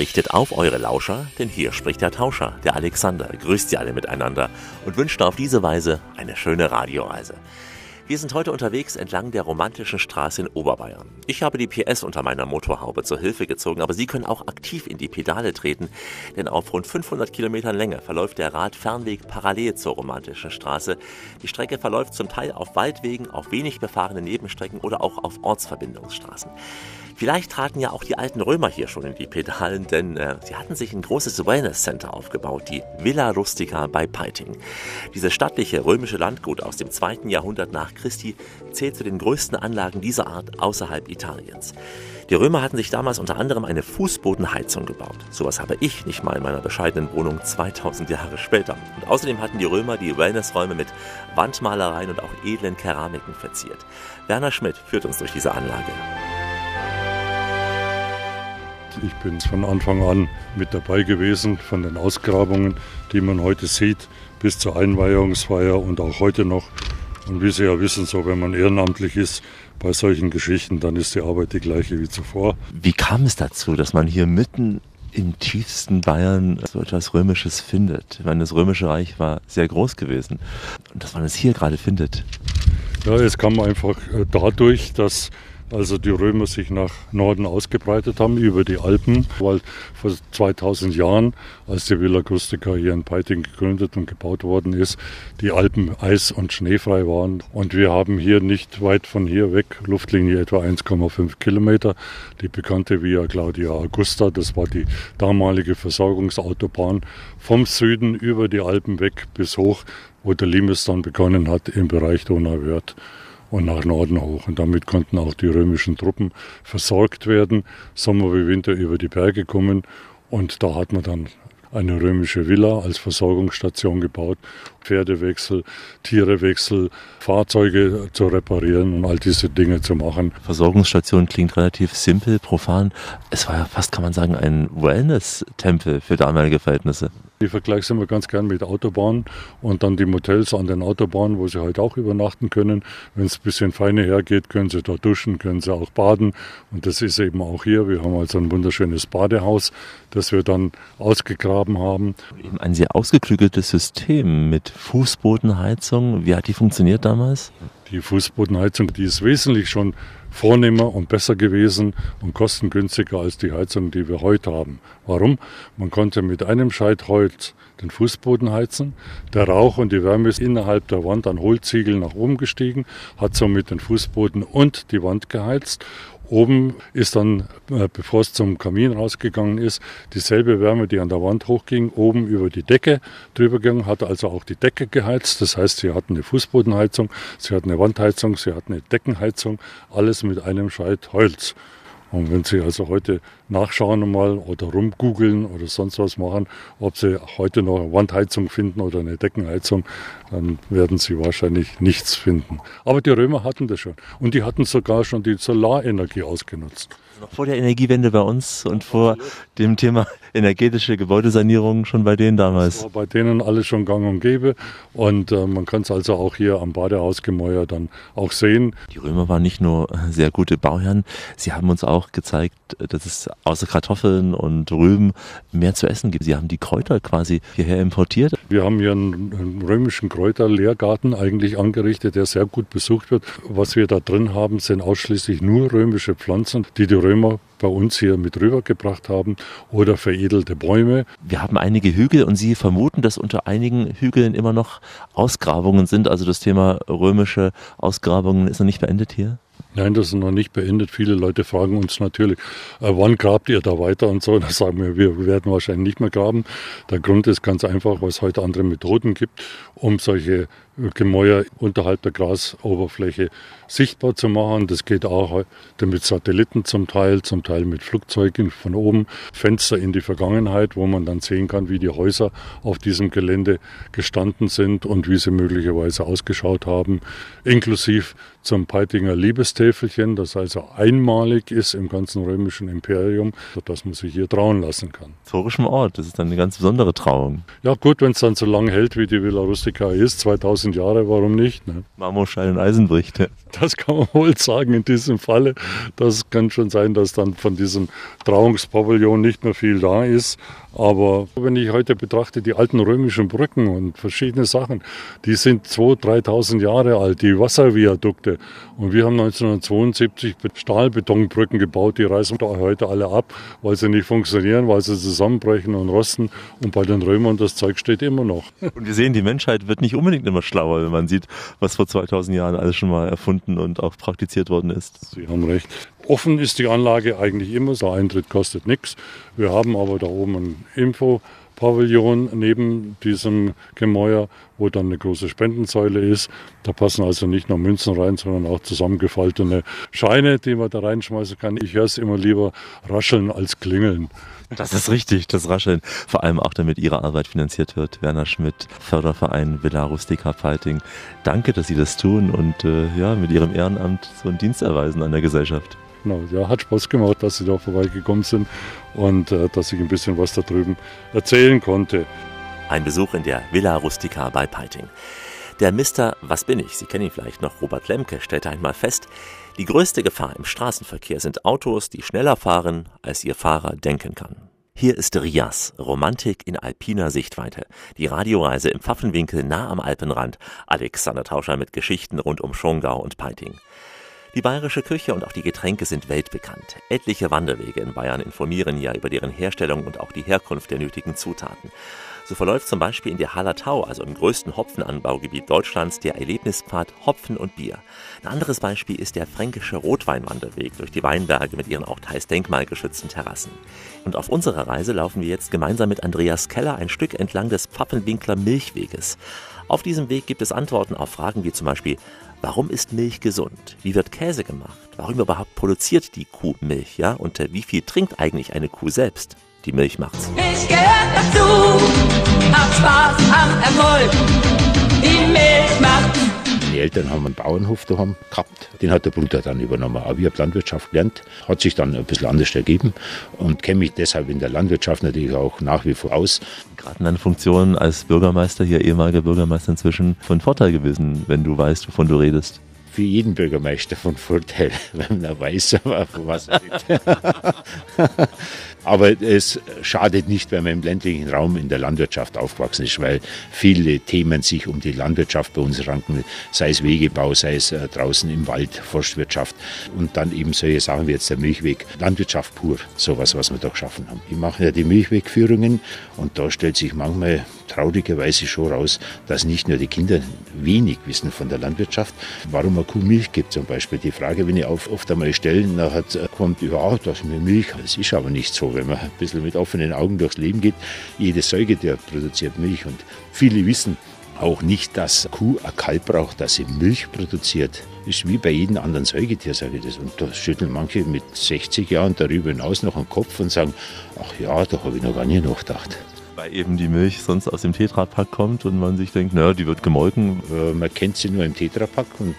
Richtet auf eure Lauscher, denn hier spricht der Tauscher, der Alexander, grüßt sie alle miteinander und wünscht auf diese Weise eine schöne Radioreise. Wir sind heute unterwegs entlang der romantischen Straße in Oberbayern. Ich habe die PS unter meiner Motorhaube zur Hilfe gezogen, aber Sie können auch aktiv in die Pedale treten, denn auf rund 500 Kilometern Länge verläuft der Radfernweg parallel zur romantischen Straße. Die Strecke verläuft zum Teil auf Waldwegen, auf wenig befahrenen Nebenstrecken oder auch auf Ortsverbindungsstraßen. Vielleicht traten ja auch die alten Römer hier schon in die Pedalen, denn äh, sie hatten sich ein großes Wellness Center aufgebaut, die Villa Rustica bei Peiting. Dieses stattliche römische Landgut aus dem zweiten Jahrhundert nach Christi zählt zu den größten Anlagen dieser Art außerhalb Italiens. Die Römer hatten sich damals unter anderem eine Fußbodenheizung gebaut. Sowas habe ich nicht mal in meiner bescheidenen Wohnung 2000 Jahre später. Und außerdem hatten die Römer die Wellnessräume mit Wandmalereien und auch edlen Keramiken verziert. Werner Schmidt führt uns durch diese Anlage. Ich bin von Anfang an mit dabei gewesen, von den Ausgrabungen, die man heute sieht, bis zur Einweihungsfeier und auch heute noch. Und wie Sie ja wissen, so wenn man ehrenamtlich ist bei solchen Geschichten, dann ist die Arbeit die gleiche wie zuvor. Wie kam es dazu, dass man hier mitten im tiefsten Bayern so etwas Römisches findet? Ich meine, das Römische Reich war sehr groß gewesen. Und dass man es hier gerade findet. Ja, es kam einfach äh, dadurch, dass also die Römer sich nach Norden ausgebreitet haben über die Alpen, weil vor 2000 Jahren, als die Villa Crustica hier in Peiting gegründet und gebaut worden ist, die Alpen eis- und schneefrei waren. Und wir haben hier nicht weit von hier weg, Luftlinie etwa 1,5 Kilometer, die bekannte Via Claudia Augusta, das war die damalige Versorgungsautobahn vom Süden über die Alpen weg bis hoch, wo der Limes dann begonnen hat im Bereich Donauwörth und nach Norden hoch. Und damit konnten auch die römischen Truppen versorgt werden, Sommer wie Winter über die Berge kommen. Und da hat man dann eine römische Villa als Versorgungsstation gebaut, Pferdewechsel, Tierewechsel, Fahrzeuge zu reparieren und all diese Dinge zu machen. Versorgungsstation klingt relativ simpel, profan. Es war ja fast, kann man sagen, ein Wellness-Tempel für damalige Verhältnisse. Ich vergleiche es immer ganz gern mit Autobahnen und dann die Motels an den Autobahnen, wo Sie halt auch übernachten können. Wenn es ein bisschen feiner hergeht, können Sie dort duschen, können Sie auch baden. Und das ist eben auch hier. Wir haben also ein wunderschönes Badehaus, das wir dann ausgegraben haben. Eben ein sehr ausgeklügeltes System mit Fußbodenheizung. Wie hat die funktioniert damals? Die Fußbodenheizung, die ist wesentlich schon vornehmer und besser gewesen und kostengünstiger als die Heizung, die wir heute haben. Warum? Man konnte mit einem Scheit Holz den Fußboden heizen. Der Rauch und die Wärme ist innerhalb der Wand an Hohlziegel nach oben gestiegen, hat somit den Fußboden und die Wand geheizt Oben ist dann, äh, bevor es zum Kamin rausgegangen ist, dieselbe Wärme, die an der Wand hochging, oben über die Decke drüber gegangen, hat also auch die Decke geheizt. Das heißt, sie hatten eine Fußbodenheizung, sie hatten eine Wandheizung, sie hatten eine Deckenheizung, alles mit einem Scheit Holz. Und wenn Sie also heute nachschauen mal oder rumgoogeln oder sonst was machen, ob Sie heute noch eine Wandheizung finden oder eine Deckenheizung, dann werden Sie wahrscheinlich nichts finden. Aber die Römer hatten das schon. Und die hatten sogar schon die Solarenergie ausgenutzt. Noch vor der Energiewende bei uns und vor dem Thema energetische Gebäudesanierung schon bei denen damals. Das war bei denen alles schon gang und gäbe. Und äh, man kann es also auch hier am Badehausgemäuer dann auch sehen. Die Römer waren nicht nur sehr gute Bauherren, sie haben uns auch gezeigt, dass es außer Kartoffeln und Rüben mehr zu essen gibt. Sie haben die Kräuter quasi hierher importiert. Wir haben hier einen, römischen Kräuterlehrgarten eigentlich angerichtet, der sehr gut besucht wird. Was wir da drin haben, sind ausschließlich nur römische Pflanzen, die die Römer bei uns hier mit rübergebracht haben oder veredelte Bäume. Wir haben einige Hügel und Sie vermuten, dass unter einigen Hügeln immer noch Ausgrabungen sind. Also das Thema römische Ausgrabungen ist noch nicht beendet hier? Nein, das ist noch nicht beendet. Viele Leute fragen uns natürlich, äh, wann grabt ihr da weiter und so. Da sagen wir, wir werden wahrscheinlich nicht mehr graben. Der Grund ist ganz einfach, weil es heute andere Methoden gibt, um solche Gemäuer unterhalb der Grasoberfläche sichtbar zu machen. Das geht auch mit Satelliten zum Teil, zum Teil mit Flugzeugen von oben. Fenster in die Vergangenheit, wo man dann sehen kann, wie die Häuser auf diesem Gelände gestanden sind und wie sie möglicherweise ausgeschaut haben. Inklusiv zum Peitinger Liebestäfelchen, das also einmalig ist im ganzen römischen Imperium, sodass man sich hier trauen lassen kann. Historischem Ort, das ist dann eine ganz besondere Trauung. Ja gut, wenn es dann so lange hält, wie die Villa Rustica ist, 2000 Jahre, warum nicht? Ne? Marmorstein und Eisenbricht. Ja. Das kann man wohl sagen in diesem Falle. Das kann schon sein, dass dann von diesem Trauungspavillon nicht mehr viel da ist. Aber wenn ich heute betrachte, die alten römischen Brücken und verschiedene Sachen, die sind 2.000, 3.000 Jahre alt, die Wasserviadukte. Und wir haben 1972 Stahlbetonbrücken gebaut, die reißen da heute alle ab, weil sie nicht funktionieren, weil sie zusammenbrechen und rosten. Und bei den Römern, das Zeug steht immer noch. Und wir sehen, die Menschheit wird nicht unbedingt immer schlauer, wenn man sieht, was vor 2000 Jahren alles schon mal erfunden und auch praktiziert worden ist. Sie haben recht. Offen ist die Anlage eigentlich immer, der Eintritt kostet nichts. Wir haben aber da oben ein Info. Pavillon neben diesem Gemäuer, wo dann eine große Spendensäule ist. Da passen also nicht nur Münzen rein, sondern auch zusammengefaltete Scheine, die man da reinschmeißen kann. Ich höre es immer lieber rascheln als klingeln. Das ist richtig, das Rascheln. Vor allem auch damit Ihre Arbeit finanziert wird. Werner Schmidt, Förderverein Villa Rustica Fighting. Danke, dass Sie das tun und äh, ja, mit Ihrem Ehrenamt so einen Dienst erweisen an der Gesellschaft. Genau, ja, hat Spaß gemacht, dass Sie da vorbeigekommen sind und äh, dass ich ein bisschen was da drüben erzählen konnte. Ein Besuch in der Villa Rustica bei Peiting. Der Mister Was bin ich? Sie kennen ihn vielleicht noch, Robert Lemke, stellte einmal fest, die größte Gefahr im Straßenverkehr sind Autos, die schneller fahren, als ihr Fahrer denken kann. Hier ist Rias, Romantik in alpiner Sichtweite. Die Radioreise im Pfaffenwinkel nah am Alpenrand. Alexander Tauscher mit Geschichten rund um Schongau und Peiting. Die bayerische Küche und auch die Getränke sind weltbekannt. Etliche Wanderwege in Bayern informieren ja über deren Herstellung und auch die Herkunft der nötigen Zutaten. So verläuft zum Beispiel in der Hallertau, also im größten Hopfenanbaugebiet Deutschlands, der Erlebnispfad Hopfen und Bier. Ein anderes Beispiel ist der fränkische Rotweinwanderweg durch die Weinberge mit ihren auch teils denkmalgeschützten Terrassen. Und auf unserer Reise laufen wir jetzt gemeinsam mit Andreas Keller ein Stück entlang des Pfaffenwinkler Milchweges. Auf diesem Weg gibt es Antworten auf Fragen wie zum Beispiel, warum ist Milch gesund? Wie wird Käse gemacht? Warum überhaupt produziert die Kuh Milch? Ja? Und wie viel trinkt eigentlich eine Kuh selbst? Die Milch macht's. Ich gehört dazu, hab Spaß am Erfolg. Die Milch macht's. Meine Eltern haben einen Bauernhof daheim gehabt, den hat der Bruder dann übernommen. Aber ich habe Landwirtschaft gelernt, hat sich dann ein bisschen anders ergeben und kenne mich deshalb in der Landwirtschaft natürlich auch nach wie vor aus. Gerade in deiner Funktion als Bürgermeister, hier ehemaliger Bürgermeister inzwischen, von Vorteil gewesen, wenn du weißt, wovon du redest für jeden Bürgermeister von Vorteil, wenn er weiß, was er redet. Aber es schadet nicht, wenn man im ländlichen Raum in der Landwirtschaft aufgewachsen ist, weil viele Themen sich um die Landwirtschaft bei uns ranken, sei es Wegebau, sei es äh, draußen im Wald, Forstwirtschaft und dann eben solche Sachen wie jetzt der Milchweg, Landwirtschaft pur, sowas, was wir da geschaffen haben. Ich mache ja die Milchwegführungen und da stellt sich manchmal traurigerweise schon raus, dass nicht nur die Kinder wenig wissen von der Landwirtschaft, warum eine Kuh Milch gibt zum Beispiel. Die Frage, wenn ich oft einmal stelle, nachher kommt, ja, das mit Milch, das ist aber nicht so wenn man ein bisschen mit offenen Augen durchs Leben geht. Jedes Säugetier produziert Milch und viele wissen auch nicht, dass Kuh ein Kalb braucht, dass sie Milch produziert. Ist wie bei jedem anderen Säugetier, sage ich das. Und da schütteln manche mit 60 Jahren darüber hinaus noch den Kopf und sagen, ach ja, da habe ich noch gar nicht nachgedacht weil eben die Milch sonst aus dem Tetrapack kommt und man sich denkt, naja, die wird gemolken. Äh, man kennt sie nur im Tetrapack und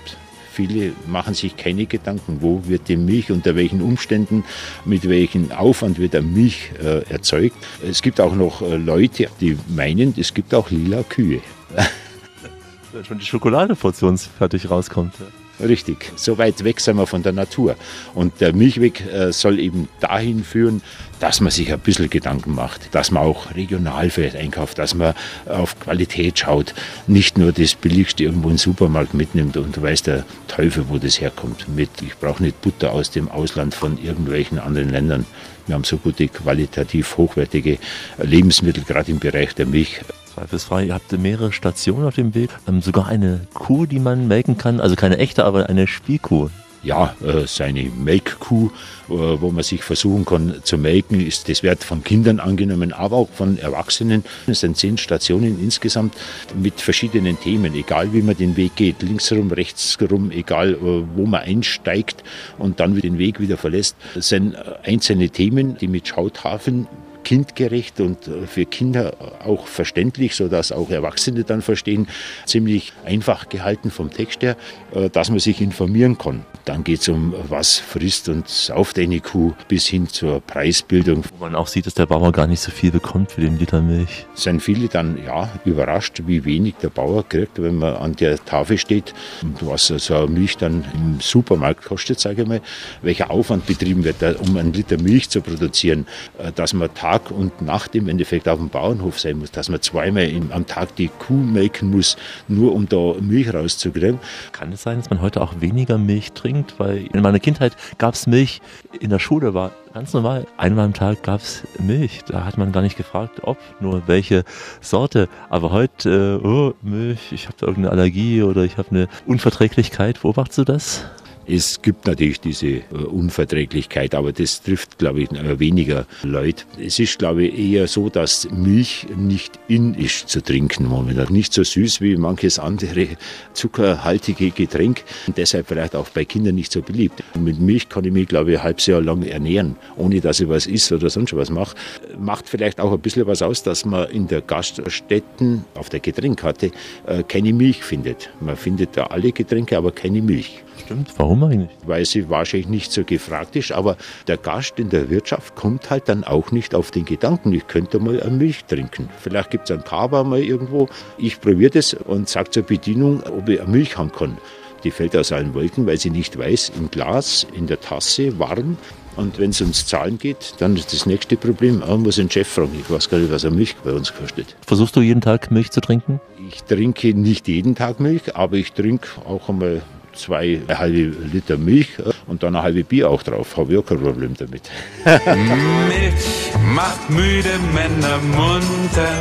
Viele machen sich keine Gedanken, wo wird die Milch, unter welchen Umständen, mit welchem Aufwand wird der Milch äh, erzeugt. Es gibt auch noch äh, Leute, die meinen, es gibt auch lila Kühe. Wenn schon die Schokolade portionsfertig rauskommt. Ja. Richtig, so weit weg sind wir von der Natur. Und der Milchweg äh, soll eben dahin führen, dass man sich ein bisschen Gedanken macht, dass man auch regional vielleicht einkauft, dass man auf Qualität schaut, nicht nur das Billigste irgendwo im Supermarkt mitnimmt und weiß der Teufel, wo das herkommt. Mit, ich brauche nicht Butter aus dem Ausland von irgendwelchen anderen Ländern. Wir haben so gute, qualitativ hochwertige Lebensmittel, gerade im Bereich der Milch. Zweifelsfrei. Ihr habt mehrere Stationen auf dem Weg. Ähm, sogar eine Kuh, die man melken kann. Also keine echte, aber eine Spielkuh. Ja, äh, seine Melkkuh, äh, wo man sich versuchen kann zu melken, ist das Wert von Kindern angenommen, aber auch von Erwachsenen. Es sind zehn Stationen insgesamt mit verschiedenen Themen, egal wie man den Weg geht, linksherum, rechtsherum, egal äh, wo man einsteigt und dann den Weg wieder verlässt. Es sind einzelne Themen, die mit Schautafeln kindgerecht und äh, für Kinder auch verständlich, sodass auch Erwachsene dann verstehen, ziemlich einfach gehalten vom Text her, äh, dass man sich informieren kann. Dann geht es um, was frisst und sauft eine Kuh, bis hin zur Preisbildung. Wo man auch sieht, dass der Bauer gar nicht so viel bekommt für den Liter Milch. Sind viele dann ja überrascht, wie wenig der Bauer kriegt, wenn man an der Tafel steht und was so eine Milch dann im Supermarkt kostet, sage ich mal, welcher Aufwand betrieben wird, um einen Liter Milch zu produzieren, äh, dass man Tag und Nacht im Endeffekt auf dem Bauernhof sein muss, dass man zweimal am Tag die Kuh melken muss, nur um da Milch rauszukriegen. Kann es sein, dass man heute auch weniger Milch trinkt? weil in meiner Kindheit gab es Milch in der Schule, war ganz normal. Einmal am Tag gab es Milch. Da hat man gar nicht gefragt, ob, nur welche Sorte. Aber heute, äh, oh, Milch, ich habe da irgendeine Allergie oder ich habe eine Unverträglichkeit. Beobachtest du das? Es gibt natürlich diese äh, Unverträglichkeit, aber das trifft, glaube ich, äh, weniger Leute. Es ist, glaube ich, eher so, dass Milch nicht in ist zu trinken momentan. Nicht so süß wie manches andere zuckerhaltige Getränk und deshalb vielleicht auch bei Kindern nicht so beliebt. Mit Milch kann ich mich, glaube ich, ein halbes Jahr lang ernähren, ohne dass ich was isst oder sonst was mache. Macht vielleicht auch ein bisschen was aus, dass man in der Gaststätten auf der Getränkekarte äh, keine Milch findet. Man findet da alle Getränke, aber keine Milch. Stimmt, warum eigentlich? Weil sie wahrscheinlich nicht so gefragt ist, aber der Gast in der Wirtschaft kommt halt dann auch nicht auf den Gedanken, ich könnte mal eine Milch trinken. Vielleicht gibt es einen Kaba mal irgendwo. Ich probiere das und sage zur Bedienung, ob ich eine Milch haben kann. Die fällt aus allen Wolken, weil sie nicht weiß, im Glas, in der Tasse, warm. Und wenn es ums Zahlen geht, dann ist das nächste Problem, man muss den Chef fragen. Ich weiß gar nicht, was eine Milch bei uns kostet. Versuchst du jeden Tag Milch zu trinken? Ich trinke nicht jeden Tag Milch, aber ich trinke auch einmal zwei halbe Liter Milch und dann ein halbe Bier auch drauf. Habe ich auch kein Problem damit. Milch macht müde Männer munter.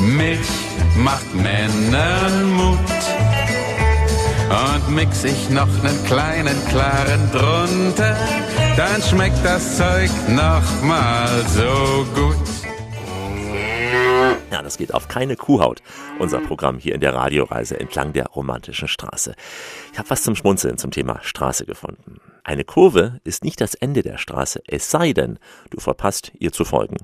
Milch macht Männern Mut. Und mix ich noch einen kleinen klaren drunter, dann schmeckt das Zeug noch mal so gut. Ja, das geht auf keine Kuhhaut. Unser Programm hier in der Radioreise entlang der romantischen Straße. Ich habe was zum Schmunzeln zum Thema Straße gefunden. Eine Kurve ist nicht das Ende der Straße, es sei denn, du verpasst ihr zu folgen.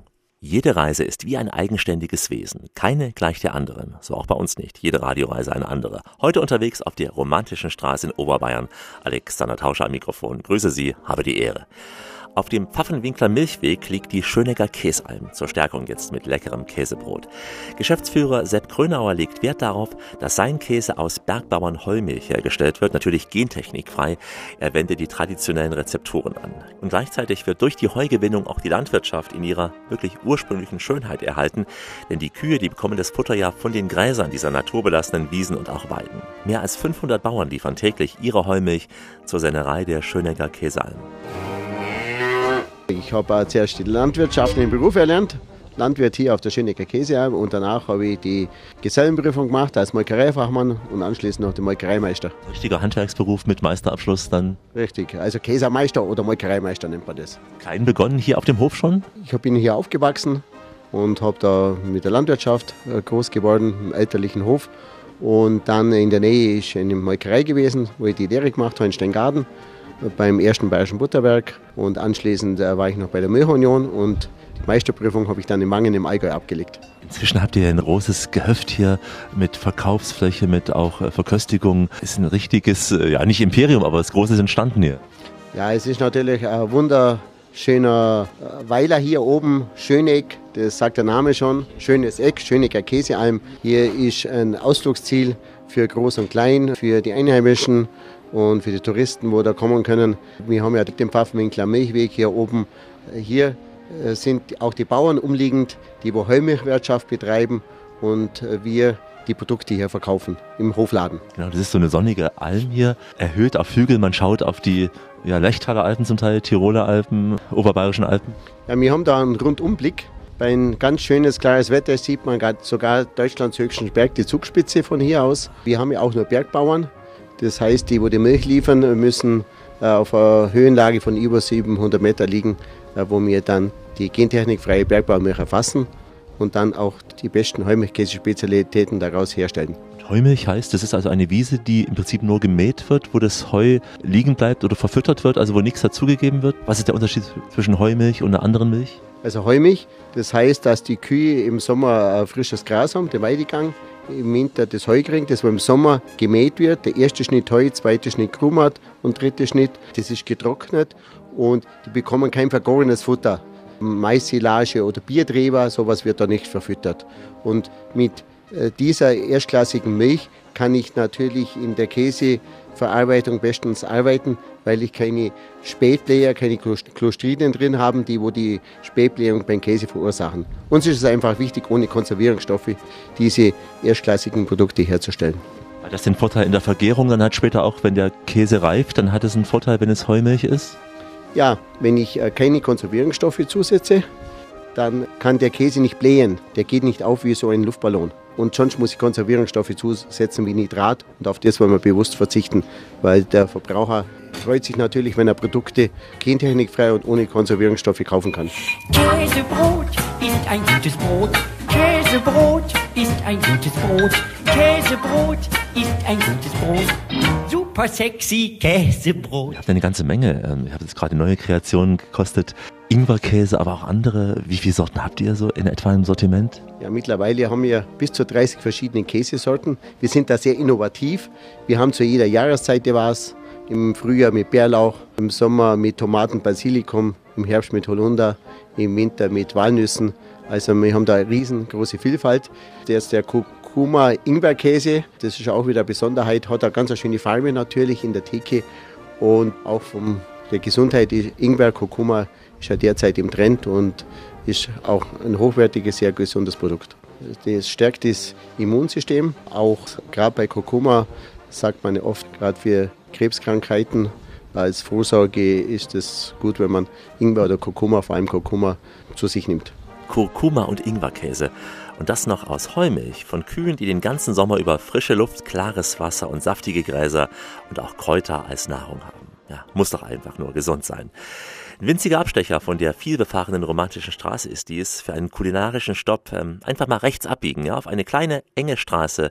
Jede Reise ist wie ein eigenständiges Wesen. Keine gleich der anderen. So auch bei uns nicht. Jede Radioreise eine andere. Heute unterwegs auf der romantischen Straße in Oberbayern. Alexander Tauscher am Mikrofon. Grüße Sie, habe die Ehre. Auf dem Pfaffenwinkler Milchweg liegt die Schönegger Käsalm, zur Stärkung jetzt mit leckerem Käsebrot. Geschäftsführer Sepp Krönauer legt Wert darauf, dass sein Käse aus Bergbauern Heumilch hergestellt wird, natürlich gentechnikfrei. Er wendet die traditionellen Rezepturen an. Und gleichzeitig wird durch die Heugewinnung auch die Landwirtschaft in ihrer wirklich ursprünglichen Schönheit erhalten, denn die Kühe, die bekommen das Futter ja von den Gräsern dieser naturbelassenen Wiesen und auch Weiden. Mehr als 500 Bauern liefern täglich ihre Heumilch zur Sennerei der Schönegger Käsalm. Ich habe zuerst die landwirtschaftlichen Beruf erlernt, Landwirt hier auf der Schönecker Käsealm und danach habe ich die Gesellenprüfung gemacht als Molkereifachmann und anschließend noch den Molkereimeister. Richtiger Handwerksberuf mit Meisterabschluss dann? Richtig, also Käsermeister oder Molkereimeister nennt man das. Klein begonnen hier auf dem Hof schon? Ich bin hier aufgewachsen und habe da mit der Landwirtschaft äh, groß geworden, im elterlichen Hof. Und dann in der Nähe ist eine Molkerei gewesen, wo ich die Lehre gemacht habe in Steingarten beim ersten Bayerischen Butterwerk und anschließend äh, war ich noch bei der Milchunion und die Meisterprüfung habe ich dann in Mangen im Allgäu abgelegt. Inzwischen habt ihr ein großes Gehöft hier mit Verkaufsfläche, mit auch äh, Verköstigung. Ist ein richtiges, äh, ja nicht Imperium, aber das Große ist entstanden hier. Ja, es ist natürlich ein wunderschöner Weiler hier oben, Schöneck, das sagt der Name schon, schönes Eck, Schönecker Käsealm. Hier ist ein Ausflugsziel für Groß und Klein, für die Einheimischen und für die Touristen, wo da kommen können. Wir haben ja den Pfaffenwinkler Milchweg hier oben. Hier äh, sind auch die Bauern umliegend, die wo Heumilchwirtschaft betreiben und äh, wir die Produkte hier verkaufen im Hofladen. Genau, das ist so eine sonnige Alm hier, erhöht auf Hügel. Man schaut auf die ja, Lechtaler Alpen zum Teil, Tiroler Alpen, Oberbayerischen Alpen. Ja, wir haben da einen Rundumblick. Bei ein ganz schönes, klares Wetter sieht man sogar Deutschlands höchsten Berg, die Zugspitze von hier aus. Wir haben ja auch nur Bergbauern. Das heißt, die, wo die Milch liefern, müssen äh, auf einer Höhenlage von über 700 Meter liegen, äh, wo wir dann die gentechnikfreie Bergbaumilch erfassen und dann auch die besten Heumilchkäse-Spezialitäten daraus herstellen. Heumilch heißt, das ist also eine Wiese, die im Prinzip nur gemäht wird, wo das Heu liegen bleibt oder verfüttert wird, also wo nichts dazugegeben wird. Was ist der Unterschied zwischen Heumilch und einer anderen Milch? Also Heumilch, das heißt, dass die Kühe im Sommer frisches Gras haben, den Weidegang, im Winter das Heu kriegen, das wo im Sommer gemäht wird. Der erste Schnitt Heu, zweite Schnitt Krumat und dritte Schnitt, das ist getrocknet und die bekommen kein vergorenes Futter. Maissilage oder Biertreber, sowas wird da nicht verfüttert. Und mit äh, dieser erstklassigen Milch kann ich natürlich in der Käseverarbeitung bestens arbeiten, weil ich keine Spätbläher, keine Clostridien drin habe, die wo die Spätblähung beim Käse verursachen. Uns ist es einfach wichtig, ohne Konservierungsstoffe diese erstklassigen Produkte herzustellen. Hat das den Vorteil in der Vergärung dann hat später auch, wenn der Käse reift, dann hat es einen Vorteil, wenn es Heumilch ist? Ja, wenn ich äh, keine Konservierungsstoffe zusetze, dann kann der Käse nicht blähen. Der geht nicht auf wie so ein Luftballon. Und sonst muss ich Konservierungsstoffe zusetzen wie Nitrat. Und auf das wollen wir bewusst verzichten, weil der Verbraucher freut sich natürlich, wenn er Produkte gentechnikfrei und ohne Konservierungsstoffe kaufen kann. Käsebrot ist ein gutes Brot. Käsebrot ist ein gutes Brot. Käsebrot ist ein gutes Brot. Super sexy Käsebrot. Ihr habt eine ganze Menge. Ähm, Ihr habt jetzt gerade neue Kreationen gekostet. Ingwerkäse, aber auch andere. Wie viele Sorten habt ihr so in etwa im Sortiment? Ja, mittlerweile haben wir bis zu 30 verschiedene Käsesorten. Wir sind da sehr innovativ. Wir haben zu jeder Jahreszeit was. Im Frühjahr mit Bärlauch, im Sommer mit Tomaten, Basilikum, im Herbst mit Holunder, im Winter mit Walnüssen. Also wir haben da eine riesengroße Vielfalt. Der ist der Kurkuma Ingwerkäse. Das ist auch wieder eine Besonderheit. Hat eine ganz schöne Farbe natürlich in der Theke. Und auch von der Gesundheit ist Ingwer, Kurkuma ist ja derzeit im Trend und ist auch ein hochwertiges, sehr gesundes Produkt. Das stärkt das Immunsystem. Auch gerade bei Kurkuma sagt man oft, gerade für Krebskrankheiten als Vorsorge ist es gut, wenn man Ingwer oder Kurkuma, vor allem Kurkuma, zu sich nimmt. Kurkuma und Ingwerkäse. Und das noch aus Heumilch von Kühen, die den ganzen Sommer über frische Luft, klares Wasser und saftige Gräser und auch Kräuter als Nahrung haben. Ja, muss doch einfach nur gesund sein. Ein winziger Abstecher von der vielbefahrenen romantischen Straße ist dies. Für einen kulinarischen Stopp ähm, einfach mal rechts abbiegen, ja, auf eine kleine, enge Straße.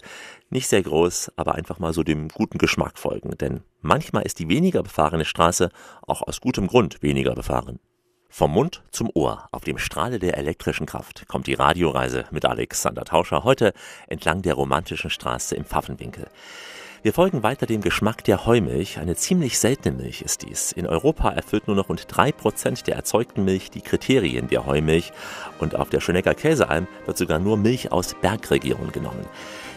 Nicht sehr groß, aber einfach mal so dem guten Geschmack folgen. Denn manchmal ist die weniger befahrene Straße auch aus gutem Grund weniger befahren. Vom Mund zum Ohr, auf dem Strahle der elektrischen Kraft, kommt die Radioreise mit Alexander Tauscher heute entlang der romantischen Straße im Pfaffenwinkel. Wir folgen weiter dem Geschmack der Heumilch. Eine ziemlich seltene Milch ist dies. In Europa erfüllt nur noch rund drei Prozent der erzeugten Milch die Kriterien der Heumilch. Und auf der Schönecker Käsealm wird sogar nur Milch aus Bergregionen genommen.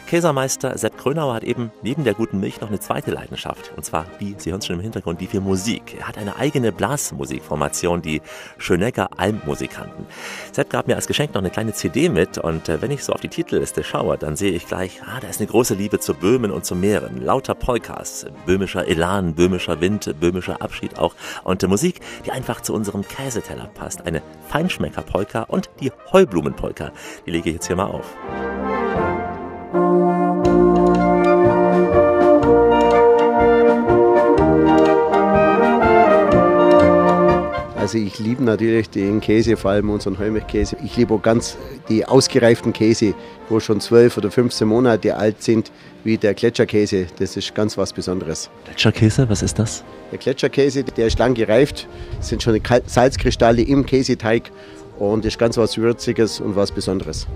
Käsermeister Sepp Krönauer hat eben neben der guten Milch noch eine zweite Leidenschaft. Und zwar, wie Sie hören es schon im Hintergrund, die für Musik. Er hat eine eigene Blasmusikformation, die Schönecker Almmusikanten. Sepp gab mir als Geschenk noch eine kleine CD mit und äh, wenn ich so auf die Titelliste schaue, dann sehe ich gleich, ah, da ist eine große Liebe zu Böhmen und zu Meeren. Lauter Polkas, böhmischer Elan, böhmischer Wind, böhmischer Abschied auch und äh, Musik, die einfach zu unserem Käseteller passt. Eine Feinschmecker-Polka und die Heublumenpolka. Die lege ich jetzt hier mal auf. Also ich liebe natürlich den Käse, vor allem unseren Heumilchkäse. Ich liebe auch ganz die ausgereiften Käse, wo schon 12 oder 15 Monate alt sind, wie der Gletscherkäse. Das ist ganz was Besonderes. Gletscherkäse, was ist das? Der Gletscherkäse, der ist lang gereift, Es sind schon Salzkristalle im Käseteig und ist ganz was Würziges und was Besonderes.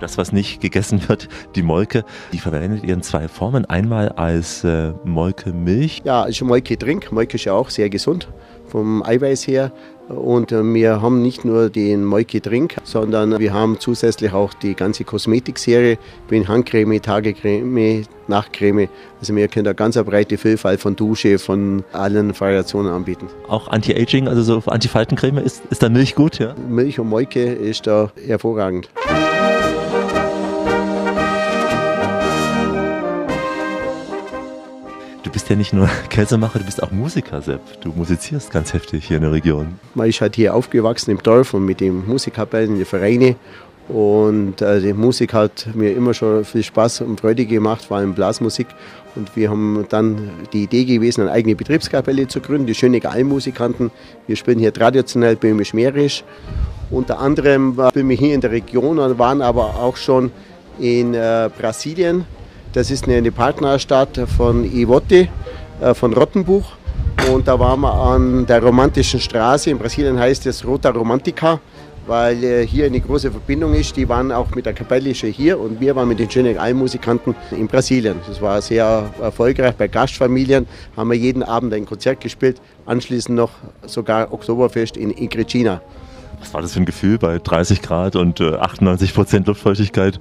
Das, was nicht gegessen wird, die Molke, die verwendet ihr in zwei Formen. Einmal als äh, Molke-Milch. Ja, ist Molke-Trink. Molke ist ja auch sehr gesund vom Eiweiß her. Und äh, wir haben nicht nur den Molke-Trink, sondern wir haben zusätzlich auch die ganze Kosmetikserie, wie Handcreme, Tagecreme, Nachtcreme. Also wir können da ganz eine breite Vielfalt von Dusche, von allen Variationen anbieten. Auch Anti-Aging, also so Antifaltencreme, ist, ist da Milch gut, ja? Milch und Molke ist da hervorragend. Bist ja nicht nur Käsemacher, du bist auch Musiker, Sepp. Du musizierst ganz heftig hier in der Region. Man ist halt hier aufgewachsen im Dorf und mit den Musikkapellen, den Vereinen. Und äh, die Musik hat mir immer schon viel Spaß und Freude gemacht, vor allem Blasmusik. Und wir haben dann die Idee gewesen, eine eigene Betriebskapelle zu gründen, die Schönecker Almmusikanten. Wir spielen hier traditionell böhmisch-mährisch. Unter anderem spielen wir hier in der Region und waren aber auch schon in äh, Brasilien. Das ist eine, Partnerstadt von Iwote, äh, von Rottenbuch. Und da waren wir an der romantischen Straße. In Brasilien heißt es Rota Romantica, weil äh, hier eine große Verbindung ist. Die waren auch mit der Kapelle schon hier und wir waren mit den schönen Almmusikanten in Brasilien. Das war sehr erfolgreich. Bei Gastfamilien haben wir jeden Abend ein Konzert gespielt. Anschließend noch sogar Oktoberfest in Igrecina. Was war das für ein Gefühl, bei 30 Grad und äh, 98 Prozent Luftfeuchtigkeit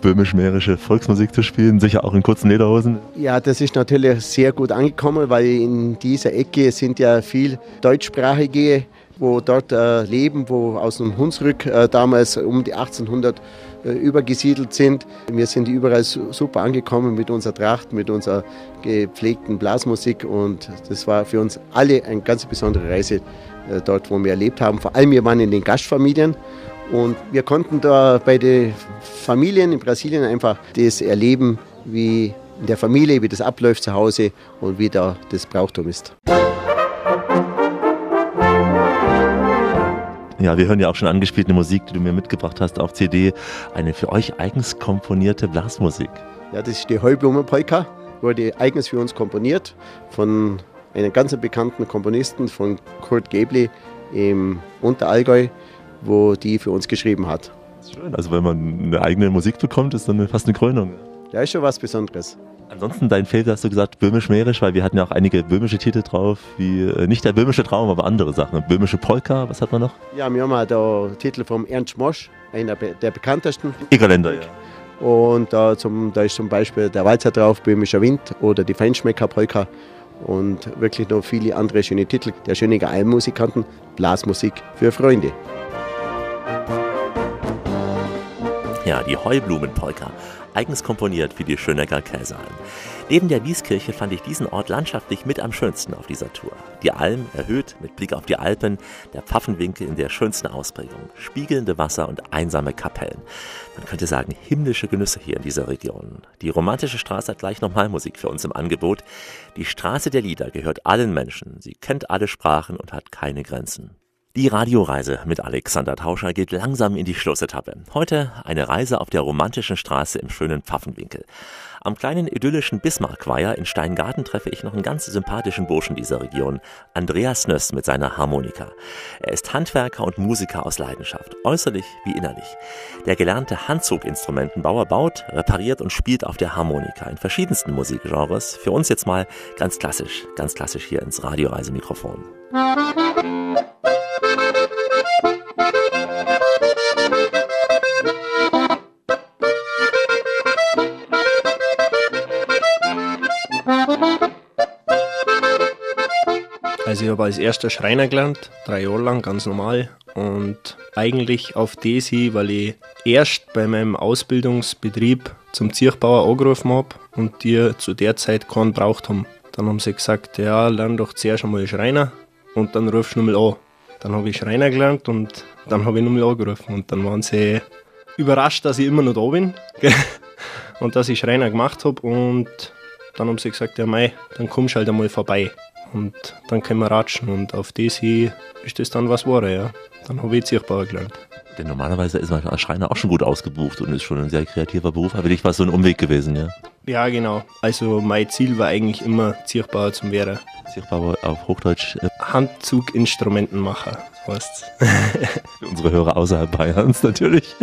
böhmisch-mährische Volksmusik zu spielen? Sicher auch in kurzen Lederhosen? Ja, das ist natürlich sehr gut angekommen, weil in dieser Ecke sind ja viel Deutschsprachige, wo dort äh, leben, wo aus dem Hunsrück äh, damals um die 1800 äh, übergesiedelt sind. Wir sind überall su- super angekommen mit unserer Tracht, mit unserer gepflegten Blasmusik und das war für uns alle eine ganz besondere Reise äh, dort, wo wir erlebt haben. Vor allem wir waren in den Gastfamilien Und wir konnten da bei den Familien in Brasilien einfach das erleben, wie in der Familie, wie das abläuft zu Hause und wie da das Brauchtum ist. Ja, wir hören ja auch schon angespielte Musik, die du mir mitgebracht hast auf CD. Eine für euch eigens komponierte Blasmusik. Ja, das ist die Heublumenpolka. Wurde eigens für uns komponiert von einem ganz bekannten Komponisten, von Kurt Gebli im Unterallgäu, wo die für uns geschrieben hat. Schön, also wenn man eine eigene Musik bekommt, ist dann fast eine Krönung. Ja, ist schon was Besonderes. Ansonsten dein Feld hast du gesagt böhmisch-mährisch, weil wir hatten ja auch einige böhmische Titel drauf, wie äh, nicht der böhmische Traum, aber andere Sachen. Böhmische Polka, was hat man noch? Ja, wir haben da Titel vom Ernst Mosch, einer der bekanntesten. Egerländer, ja. Und da, zum, da ist zum Beispiel der Walzer drauf, Böhmischer Wind oder die Feinschmecker Polka und wirklich noch viele andere schöne Titel der Schöninger Almmusikanten, Blasmusik für Freunde. Ja, die Heublumenpolka, eigens komponiert für die Schönecker Käsealm. Neben der Wieskirche fand ich diesen Ort landschaftlich mit am schönsten auf dieser Tour. Die Alm erhöht mit Blick auf die Alpen, der Pfaffenwinkel in der schönsten Ausprägung, spiegelnde Wasser und einsame Kapellen. Man könnte sagen, himmlische Genüsse hier in dieser Region. Die romantische Straße hat gleich nochmal Musik für uns im Angebot. Die Straße der Lieder gehört allen Menschen. Sie kennt alle Sprachen und hat keine Grenzen. Die Radioreise mit Alexander Tauscher geht langsam in die Schlussetappe. Heute eine Reise auf der romantischen Straße im schönen Pfaffenwinkel. Am kleinen idyllischen Bismarckweiher in Steingarten treffe ich noch einen ganz sympathischen Burschen dieser Region, Andreas Nöss mit seiner Harmonika. Er ist Handwerker und Musiker aus Leidenschaft, äußerlich wie innerlich. Der gelernte Handzuginstrumentenbauer baut, repariert und spielt auf der Harmonika in verschiedensten Musikgenres. Für uns jetzt mal ganz klassisch, ganz klassisch hier ins Radioreisemikrofon. Also ich habe als erster Schreiner gelernt, drei Jahre lang, ganz normal. Und eigentlich auf das hin, weil ich erst bei meinem Ausbildungsbetrieb zum Zierchbauer angerufen habe und die zu der Zeit keinen braucht haben. Dann haben sie gesagt, ja, lern doch zuerst einmal Schreiner und dann rufst du nochmal an. Dann habe ich Schreiner gelernt und dann habe ich nochmal angerufen und dann waren sie überrascht, dass ich immer noch da bin und dass ich Schreiner gemacht habe und dann haben sie gesagt, ja mei, dann kommst du halt einmal vorbei und dann können wir ratschen und auf das hin ist das dann was geworden, ja. Dann habe ich Zierchbauer gelernt. Denn normalerweise ist man als Schreiner auch schon gut ausgebucht und ist schon ein sehr kreativer Beruf, aber für dich war es so ein Umweg gewesen, ja? Ja, genau. Also mein Ziel war eigentlich immer Zierchbauer zum werden. Zierchbauer auf Hochdeutsch? Äh Handzuginstrumentenmacher heißt's. Unsere Hörer außerhalb Bayerns natürlich.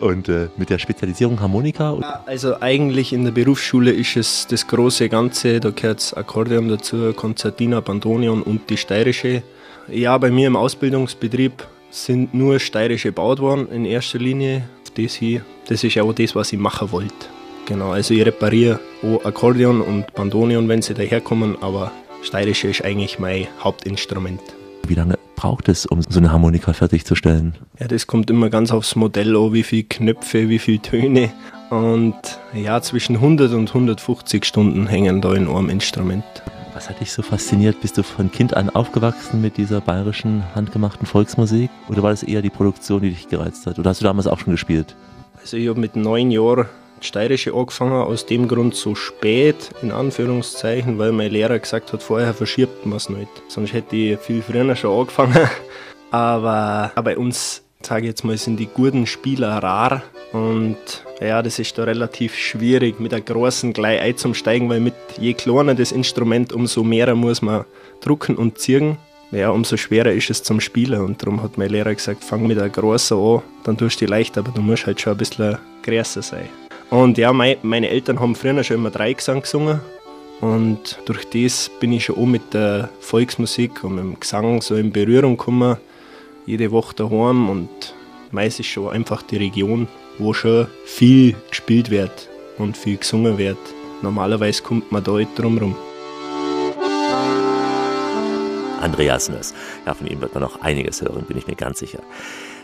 Und äh, mit der Spezialisierung Harmonika? Also eigentlich in der Berufsschule ist es das große Ganze, da gehört das Akkordeon dazu, Konzertina, Bandonion und die steirische. Ja, bei mir im Ausbildungsbetrieb sind nur steirische gebaut worden in erster Linie. Das hier, das ist auch das, was ich machen wollte. Genau, also ich repariere auch Akkordeon und Bandonion, wenn sie daherkommen, aber steirische ist eigentlich mein Hauptinstrument. Wie lange braucht es, um so eine Harmonika fertigzustellen? Ja, das kommt immer ganz aufs Modell an, wie viele Knöpfe, wie viele Töne. Und ja, zwischen 100 und 150 Stunden hängen da in einem Instrument. Was hat dich so fasziniert? Bist du von Kind an aufgewachsen mit dieser bayerischen handgemachten Volksmusik? Oder war das eher die Produktion, die dich gereizt hat? Oder hast du damals auch schon gespielt? Also ich habe mit neun Jahren Steirische angefangen, aus dem Grund so spät, in Anführungszeichen, weil mein Lehrer gesagt hat, vorher verschiebt man es nicht. Sonst hätte ich viel früher schon angefangen. Aber bei uns, sage jetzt mal, sind die guten Spieler rar und ja, das ist da relativ schwierig, mit der großen gleich einzusteigen, weil mit je kleiner das Instrument, umso mehr muss man drucken und ziehen. Ja, umso schwerer ist es zum Spielen und darum hat mein Lehrer gesagt, fang mit der großen an, dann tust du die leicht, aber du musst halt schon ein bisschen größer sein. Und ja, mein, meine Eltern haben früher schon immer Dreigesang gesungen. Und durch das bin ich schon auch mit der Volksmusik und mit dem Gesang so in Berührung gekommen. Jede Woche daheim und meist ist schon einfach die Region, wo schon viel gespielt wird und viel gesungen wird. Normalerweise kommt man da nicht drum rum. Andreas Nöss. Ja, von ihm wird man noch einiges hören, bin ich mir ganz sicher.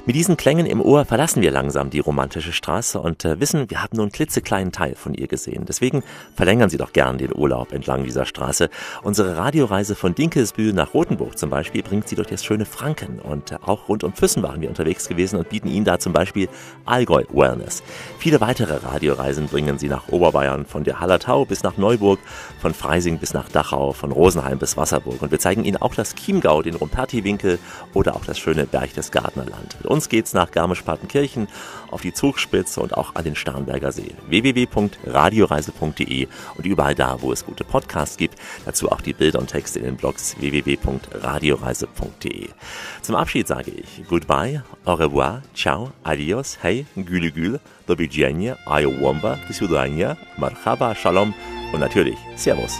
Mit diesen Klängen im Ohr verlassen wir langsam die romantische Straße und äh, wissen, wir haben nur einen klitzekleinen Teil von ihr gesehen. Deswegen verlängern Sie doch gern den Urlaub entlang dieser Straße. Unsere Radioreise von Dinkelsbühl nach Rothenburg zum Beispiel bringt Sie durch das schöne Franken und äh, auch rund um Füssen waren wir unterwegs gewesen und bieten Ihnen da zum Beispiel Allgäu Wellness. Viele weitere Radioreisen bringen Sie nach Oberbayern von der Hallertau bis nach Neuburg, von Freising bis nach Dachau, von Rosenheim bis Wasserburg und wir zeigen Ihnen auch das Chiemgau, den Rumperti-Winkel oder auch das schöne Berchtesgadenerland. Mit uns geht's nach Garmisch-Partenkirchen auf die Zugspitze und auch an den Starnberger See. www.radioreise.de und überall da, wo es gute Podcasts gibt. Dazu auch die Bilder und Texte in den Blogs www.radioreise.de. Zum Abschied sage ich Goodbye, au revoir, ciao, adios, hey, gülü gül, do widzenia, ayowomba, do marhaba, shalom und natürlich Servus.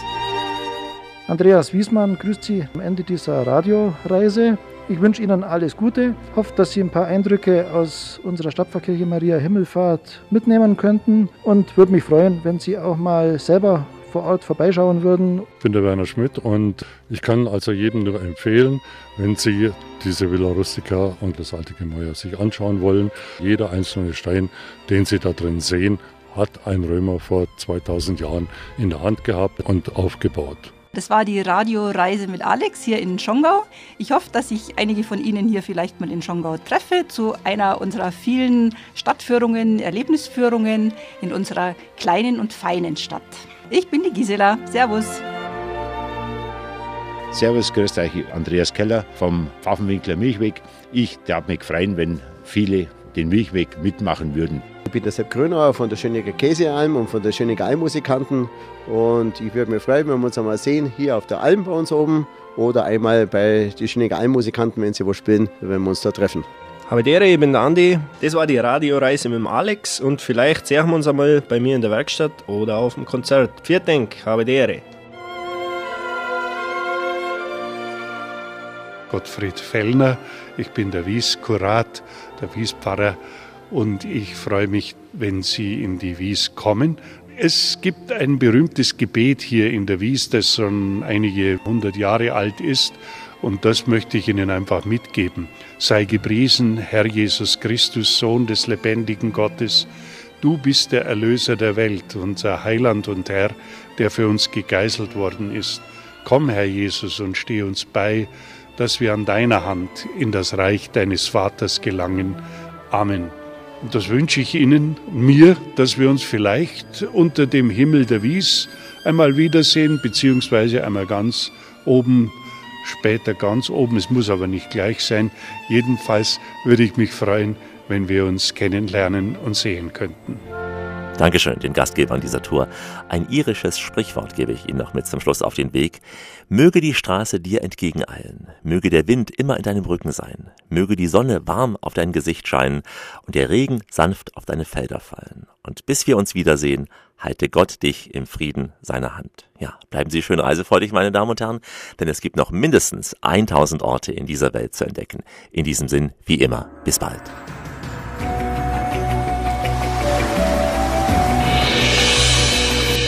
Andreas Wiesmann grüßt Sie am Ende dieser Radioreise. Ich wünsche Ihnen alles Gute, hoffe, dass Sie ein paar Eindrücke aus unserer Stadtpfarrkirche Maria Himmelfahrt mitnehmen könnten und würde mich freuen, wenn Sie auch mal selber vor Ort vorbeischauen würden. Ich bin der Werner Schmidt und ich kann also jedem nur empfehlen, wenn Sie diese Villa Rustica und das alte Gemäuer sich anschauen wollen. Jeder einzelne Stein, den Sie da drin sehen, hat ein Römer vor 2000 Jahren in der Hand gehabt und aufgebaut. Das war die Radioreise mit Alex hier in Schongau. Ich hoffe, dass ich einige von Ihnen hier vielleicht mal in Schongau treffe zu einer unserer vielen Stadtführungen, Erlebnisführungen in unserer kleinen und feinen Stadt. Ich bin die Gisela. Servus. Servus, grüßt euch, Andreas Keller vom Pfaffenwinkler Milchweg. Ich darf mich freuen, wenn viele den Milchweg mitmachen würden. Ich bin der Sepp Grönauer von der Schönecker Käsealm und von der Schönecker Almmusikanten. Und ich würde mich freuen, wenn wir uns einmal sehen, hier auf der Alm bei uns oben oder einmal bei den Schönecker Almmusikanten, wenn sie wo spielen, wenn wir uns da treffen. Habe Ehre, ich bin der Andi. Das war die Radioreise mit dem Alex und vielleicht sehen wir uns einmal bei mir in der Werkstatt oder auf dem Konzert. Vielen Dank, habe die Ehre. Gottfried Fellner, ich bin der Wieskurat, der Wiespfarrer und ich freue mich, wenn Sie in die Wies kommen. Es gibt ein berühmtes Gebet hier in der Wies, das schon einige hundert Jahre alt ist und das möchte ich Ihnen einfach mitgeben. Sei gepriesen, Herr Jesus Christus, Sohn des lebendigen Gottes. Du bist der Erlöser der Welt, unser Heiland und Herr, der für uns gegeißelt worden ist. Komm, Herr Jesus, und steh uns bei, dass wir an deiner Hand in das Reich deines Vaters gelangen. Amen. Und das wünsche ich Ihnen, mir, dass wir uns vielleicht unter dem Himmel der Wies einmal wiedersehen, beziehungsweise einmal ganz oben, später ganz oben. Es muss aber nicht gleich sein. Jedenfalls würde ich mich freuen, wenn wir uns kennenlernen und sehen könnten. Dankeschön den Gastgebern dieser Tour. Ein irisches Sprichwort gebe ich Ihnen noch mit zum Schluss auf den Weg. Möge die Straße dir entgegeneilen, möge der Wind immer in deinem Rücken sein, möge die Sonne warm auf dein Gesicht scheinen und der Regen sanft auf deine Felder fallen. Und bis wir uns wiedersehen, halte Gott dich im Frieden seiner Hand. Ja, bleiben Sie schön reisefreudig, meine Damen und Herren, denn es gibt noch mindestens 1000 Orte in dieser Welt zu entdecken. In diesem Sinn, wie immer, bis bald.